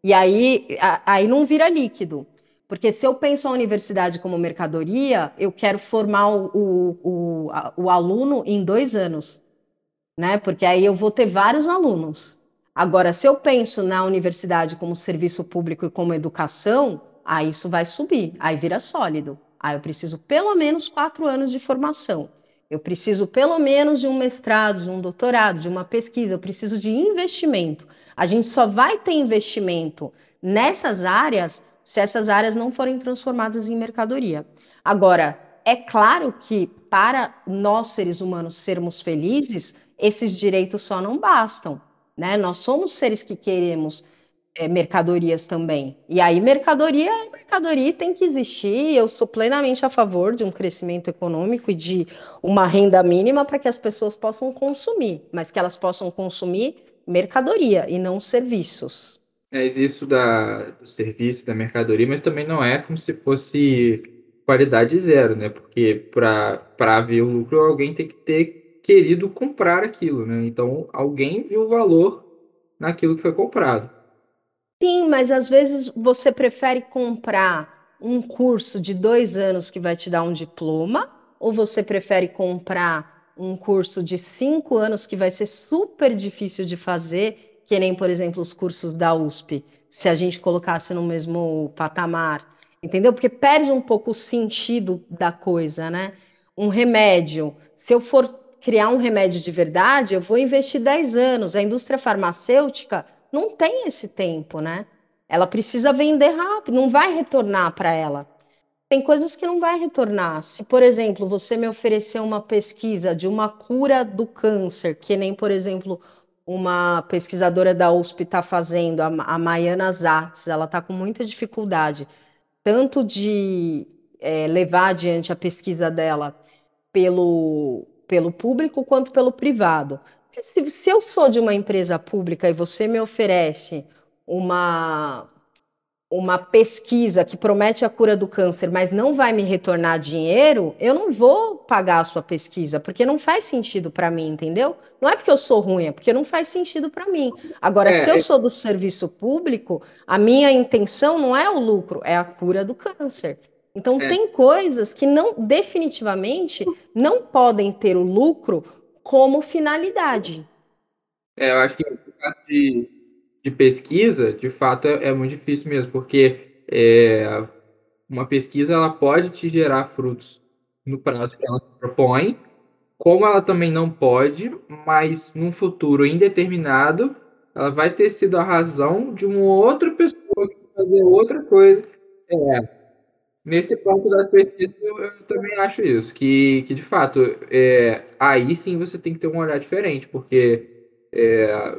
E aí, aí não vira líquido. Porque se eu penso a universidade como mercadoria, eu quero formar o, o, o, o aluno em dois anos né? Porque aí eu vou ter vários alunos. Agora, se eu penso na universidade como serviço público e como educação, aí isso vai subir, aí vira sólido. Aí eu preciso pelo menos quatro anos de formação. Eu preciso pelo menos de um mestrado, de um doutorado, de uma pesquisa. Eu preciso de investimento. A gente só vai ter investimento nessas áreas se essas áreas não forem transformadas em mercadoria. Agora, é claro que para nós seres humanos sermos felizes, esses direitos só não bastam, né? Nós somos seres que queremos é, mercadorias também. E aí, mercadoria é mercadoria tem que existir. Eu sou plenamente a favor de um crescimento econômico e de uma renda mínima para que as pessoas possam consumir, mas que elas possam consumir mercadoria e não serviços. É isso da, do serviço, da mercadoria, mas também não é como se fosse qualidade zero, né? Porque para haver o lucro, alguém tem que ter querido comprar aquilo, né? Então alguém viu valor naquilo que foi comprado. Sim, mas às vezes você prefere comprar um curso de dois anos que vai te dar um diploma, ou você prefere comprar um curso de cinco anos que vai ser super difícil de fazer, que nem, por exemplo, os cursos da USP, se a gente colocasse no mesmo patamar, entendeu? Porque perde um pouco o sentido da coisa, né? Um remédio, se eu for criar um remédio de verdade, eu vou investir 10 anos. A indústria farmacêutica não tem esse tempo, né? Ela precisa vender rápido, não vai retornar para ela. Tem coisas que não vai retornar. Se, por exemplo, você me oferecer uma pesquisa de uma cura do câncer, que nem, por exemplo, uma pesquisadora da USP está fazendo, a, a Maiana Zatz, ela está com muita dificuldade, tanto de é, levar adiante a pesquisa dela pelo pelo público quanto pelo privado. Se, se eu sou de uma empresa pública e você me oferece uma, uma pesquisa que promete a cura do câncer, mas não vai me retornar dinheiro, eu não vou pagar a sua pesquisa, porque não faz sentido para mim, entendeu? Não é porque eu sou ruim, é porque não faz sentido para mim. Agora, é, se eu é... sou do serviço público, a minha intenção não é o lucro, é a cura do câncer. Então é. tem coisas que não definitivamente não podem ter o lucro como finalidade. É, eu acho que de, de pesquisa, de fato, é, é, muito difícil mesmo, porque é, uma pesquisa ela pode te gerar frutos no prazo que ela se propõe, como ela também não pode, mas num futuro indeterminado, ela vai ter sido a razão de uma outra pessoa fazer outra coisa. É, nesse ponto das pesquisas, eu, também acho isso, que, que de fato, é, aí sim você tem que ter um olhar diferente, porque é,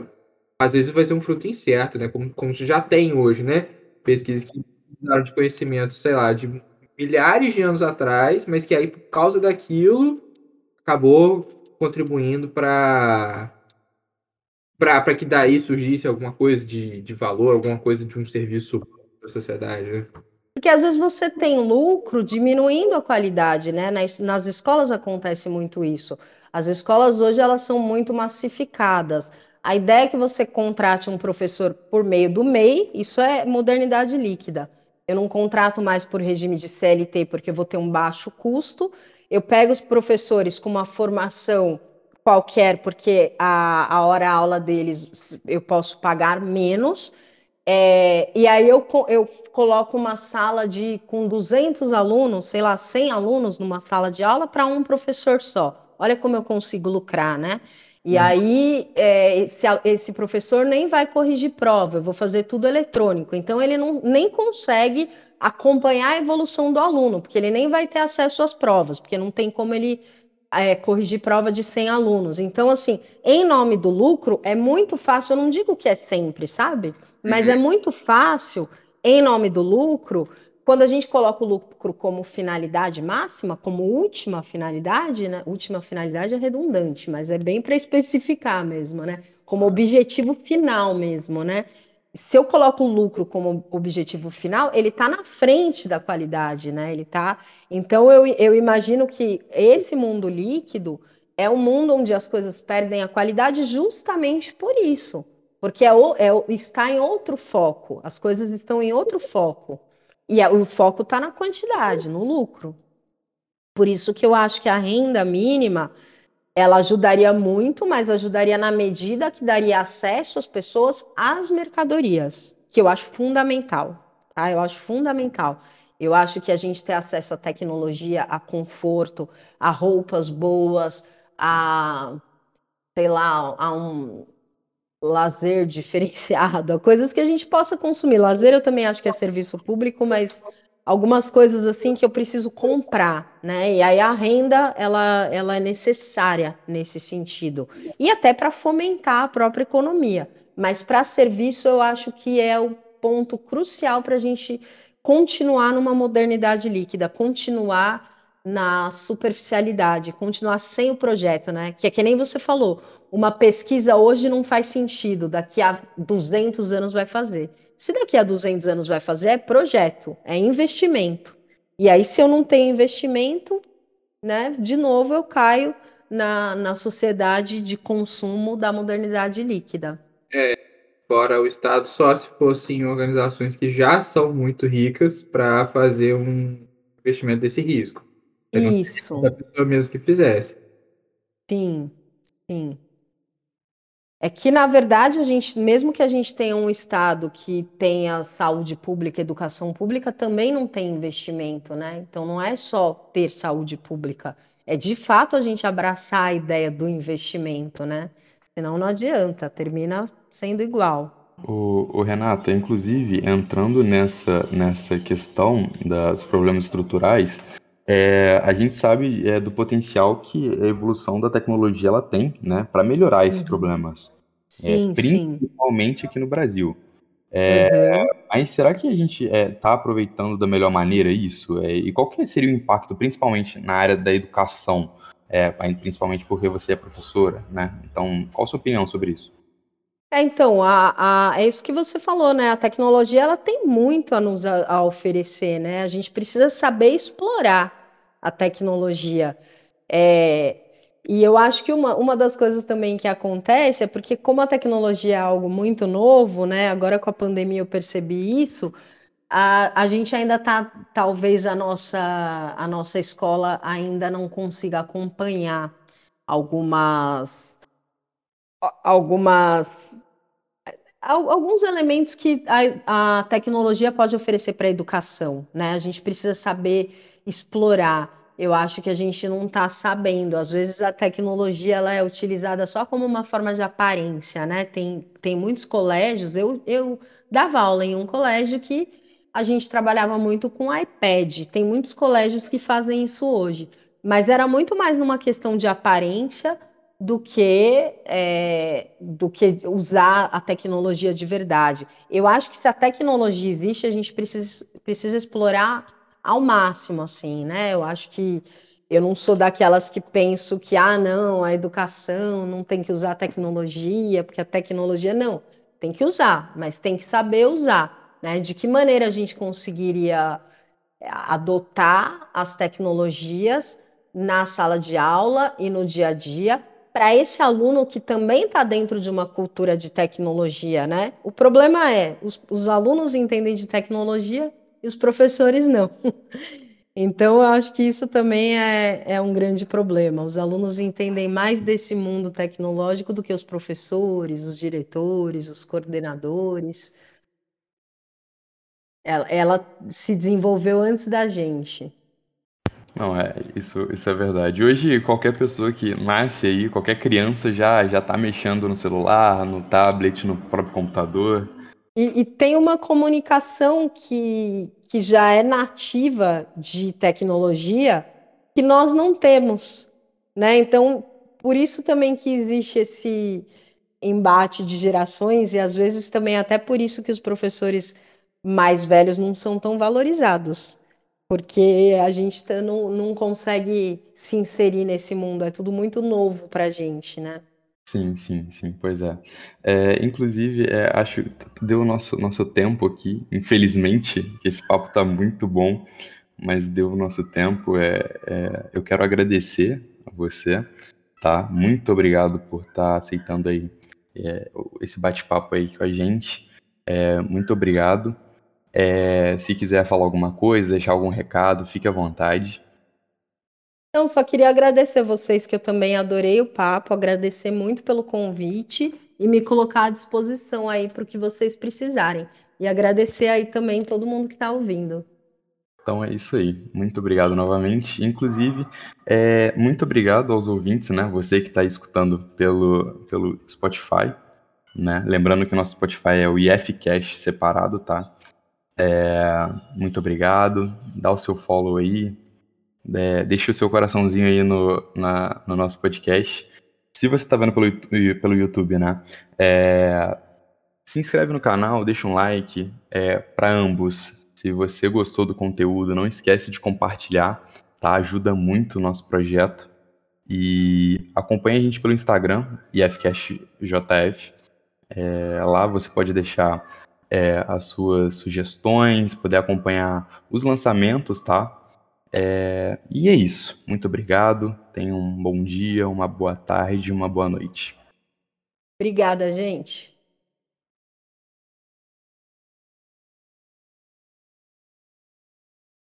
às vezes vai ser um fruto incerto, né? Como, como já tem hoje, né? Pesquisas que precisaram de conhecimento, sei lá, de milhares de anos atrás, mas que aí, por causa daquilo, acabou contribuindo para para que daí surgisse alguma coisa de, de valor, alguma coisa de um serviço para a sociedade, né? Porque às vezes você tem lucro diminuindo a qualidade, né? Nas, nas escolas acontece muito isso. As escolas hoje elas são muito massificadas. A ideia é que você contrate um professor por meio do MEI, isso é modernidade líquida. Eu não contrato mais por regime de CLT porque vou ter um baixo custo. Eu pego os professores com uma formação qualquer, porque a, a hora aula deles eu posso pagar menos. É, e aí eu, eu coloco uma sala de com 200 alunos, sei lá, 100 alunos numa sala de aula para um professor só. Olha como eu consigo lucrar, né? E hum. aí, é, esse, esse, professor nem vai corrigir prova, eu vou fazer tudo eletrônico. Então, ele não, nem consegue acompanhar a evolução do aluno, porque ele nem vai ter acesso às provas, porque não tem como ele é, corrigir prova de 100 alunos. Então, assim, em nome do lucro, é muito fácil, eu não digo que é sempre, sabe? Mas é uhum. muito fácil, em nome do lucro, quando a gente coloca o lucro como finalidade máxima, como última finalidade, né? Última finalidade é redundante, mas é bem para especificar mesmo, né? Como objetivo final mesmo, né? Se eu coloco o lucro como objetivo final, ele está na frente da qualidade, né? Ele tá. Então eu, eu imagino que esse mundo líquido é um mundo onde as coisas perdem a qualidade justamente por isso, porque é, é, está em outro foco, as coisas estão em outro foco. E o foco está na quantidade, no lucro. Por isso que eu acho que a renda mínima ela ajudaria muito, mas ajudaria na medida que daria acesso às pessoas às mercadorias, que eu acho fundamental, tá? Eu acho fundamental. Eu acho que a gente ter acesso à tecnologia, a conforto, a roupas boas, a sei lá, a um lazer diferenciado, coisas que a gente possa consumir. Lazer eu também acho que é serviço público, mas algumas coisas assim que eu preciso comprar, né? E aí a renda ela, ela é necessária nesse sentido e até para fomentar a própria economia. Mas para serviço eu acho que é o ponto crucial para a gente continuar numa modernidade líquida, continuar na superficialidade, continuar sem o projeto, né? Que é que nem você falou, uma pesquisa hoje não faz sentido, daqui a 200 anos vai fazer. Se daqui a 200 anos vai fazer, é projeto, é investimento. E aí, se eu não tenho investimento, né, de novo eu caio na, na sociedade de consumo da modernidade líquida. É, fora o Estado, só se fossem organizações que já são muito ricas para fazer um investimento desse risco. Isso. A pessoa mesmo que fizesse. Sim, sim. É que, na verdade, a gente, mesmo que a gente tenha um Estado que tenha saúde pública, educação pública, também não tem investimento, né? Então não é só ter saúde pública, é de fato a gente abraçar a ideia do investimento, né? Senão não adianta, termina sendo igual. O, o Renata, inclusive, entrando nessa, nessa questão dos problemas estruturais, é, a gente sabe é, do potencial que a evolução da tecnologia ela tem, né, para melhorar esses uhum. problemas, sim, é, principalmente sim. aqui no Brasil. É, uhum. Mas será que a gente está é, aproveitando da melhor maneira isso? É, e qual que seria o impacto, principalmente na área da educação, principalmente porque você é professora, né? Então, qual a sua opinião sobre isso? É, então, a, a, é isso que você falou, né? A tecnologia ela tem muito a nos a, a oferecer, né? A gente precisa saber explorar a tecnologia. É, e eu acho que uma, uma das coisas também que acontece é porque, como a tecnologia é algo muito novo, né? Agora com a pandemia eu percebi isso. A, a gente ainda está, talvez a nossa, a nossa escola ainda não consiga acompanhar algumas algumas alguns elementos que a, a tecnologia pode oferecer para a educação, né? A gente precisa saber explorar. Eu acho que a gente não está sabendo. Às vezes a tecnologia ela é utilizada só como uma forma de aparência, né? Tem, tem muitos colégios. Eu, eu dava aula em um colégio que a gente trabalhava muito com iPad. Tem muitos colégios que fazem isso hoje, mas era muito mais numa questão de aparência do que é, do que usar a tecnologia de verdade. Eu acho que se a tecnologia existe, a gente precisa, precisa explorar ao máximo, assim, né? Eu acho que eu não sou daquelas que penso que ah, não, a educação não tem que usar a tecnologia, porque a tecnologia não, tem que usar, mas tem que saber usar, né? De que maneira a gente conseguiria adotar as tecnologias na sala de aula e no dia a dia para esse aluno que também está dentro de uma cultura de tecnologia, né? O problema é, os, os alunos entendem de tecnologia e os professores não. Então, eu acho que isso também é, é, um grande problema. Os alunos entendem mais desse mundo tecnológico do que os professores, os diretores, os coordenadores. Ela, ela se desenvolveu antes da gente. Não, é, isso, isso é verdade. Hoje, qualquer pessoa que nasce aí, qualquer criança já já tá mexendo no celular, no tablet, no próprio computador. E, e tem uma comunicação que, que já é nativa de tecnologia que nós não temos, né? Então, por isso também que existe esse embate de gerações e às vezes também até por isso que os professores mais velhos não são tão valorizados porque a gente tá, não, não consegue se inserir nesse mundo, é tudo muito novo para a gente, né? Sim, sim, sim, pois é. é inclusive, é, acho que deu o nosso, nosso tempo aqui, infelizmente, que esse papo está muito bom, mas deu o nosso tempo. É, é, eu quero agradecer a você, tá? Muito obrigado por estar tá aceitando aí é, esse bate-papo aí com a gente. É, muito obrigado. É, se quiser falar alguma coisa, deixar algum recado, fique à vontade. Então, só queria agradecer vocês, que eu também adorei o papo, agradecer muito pelo convite e me colocar à disposição aí para o que vocês precisarem. E agradecer aí também todo mundo que está ouvindo. Então é isso aí. Muito obrigado novamente. Inclusive, é, muito obrigado aos ouvintes, né? Você que está escutando pelo, pelo Spotify, né? Lembrando que o nosso Spotify é o IFCast separado, tá? É, muito obrigado. Dá o seu follow aí. É, deixa o seu coraçãozinho aí no, na, no nosso podcast. Se você está vendo pelo, pelo YouTube, né? É, se inscreve no canal, deixa um like é, para ambos. Se você gostou do conteúdo, não esquece de compartilhar, tá? Ajuda muito o nosso projeto. E acompanhe a gente pelo Instagram, IFCastJF. É, lá você pode deixar é, as suas sugestões, poder acompanhar os lançamentos, tá? É, e é isso. Muito obrigado. Tenha um bom dia, uma boa tarde, uma boa noite. Obrigada, gente.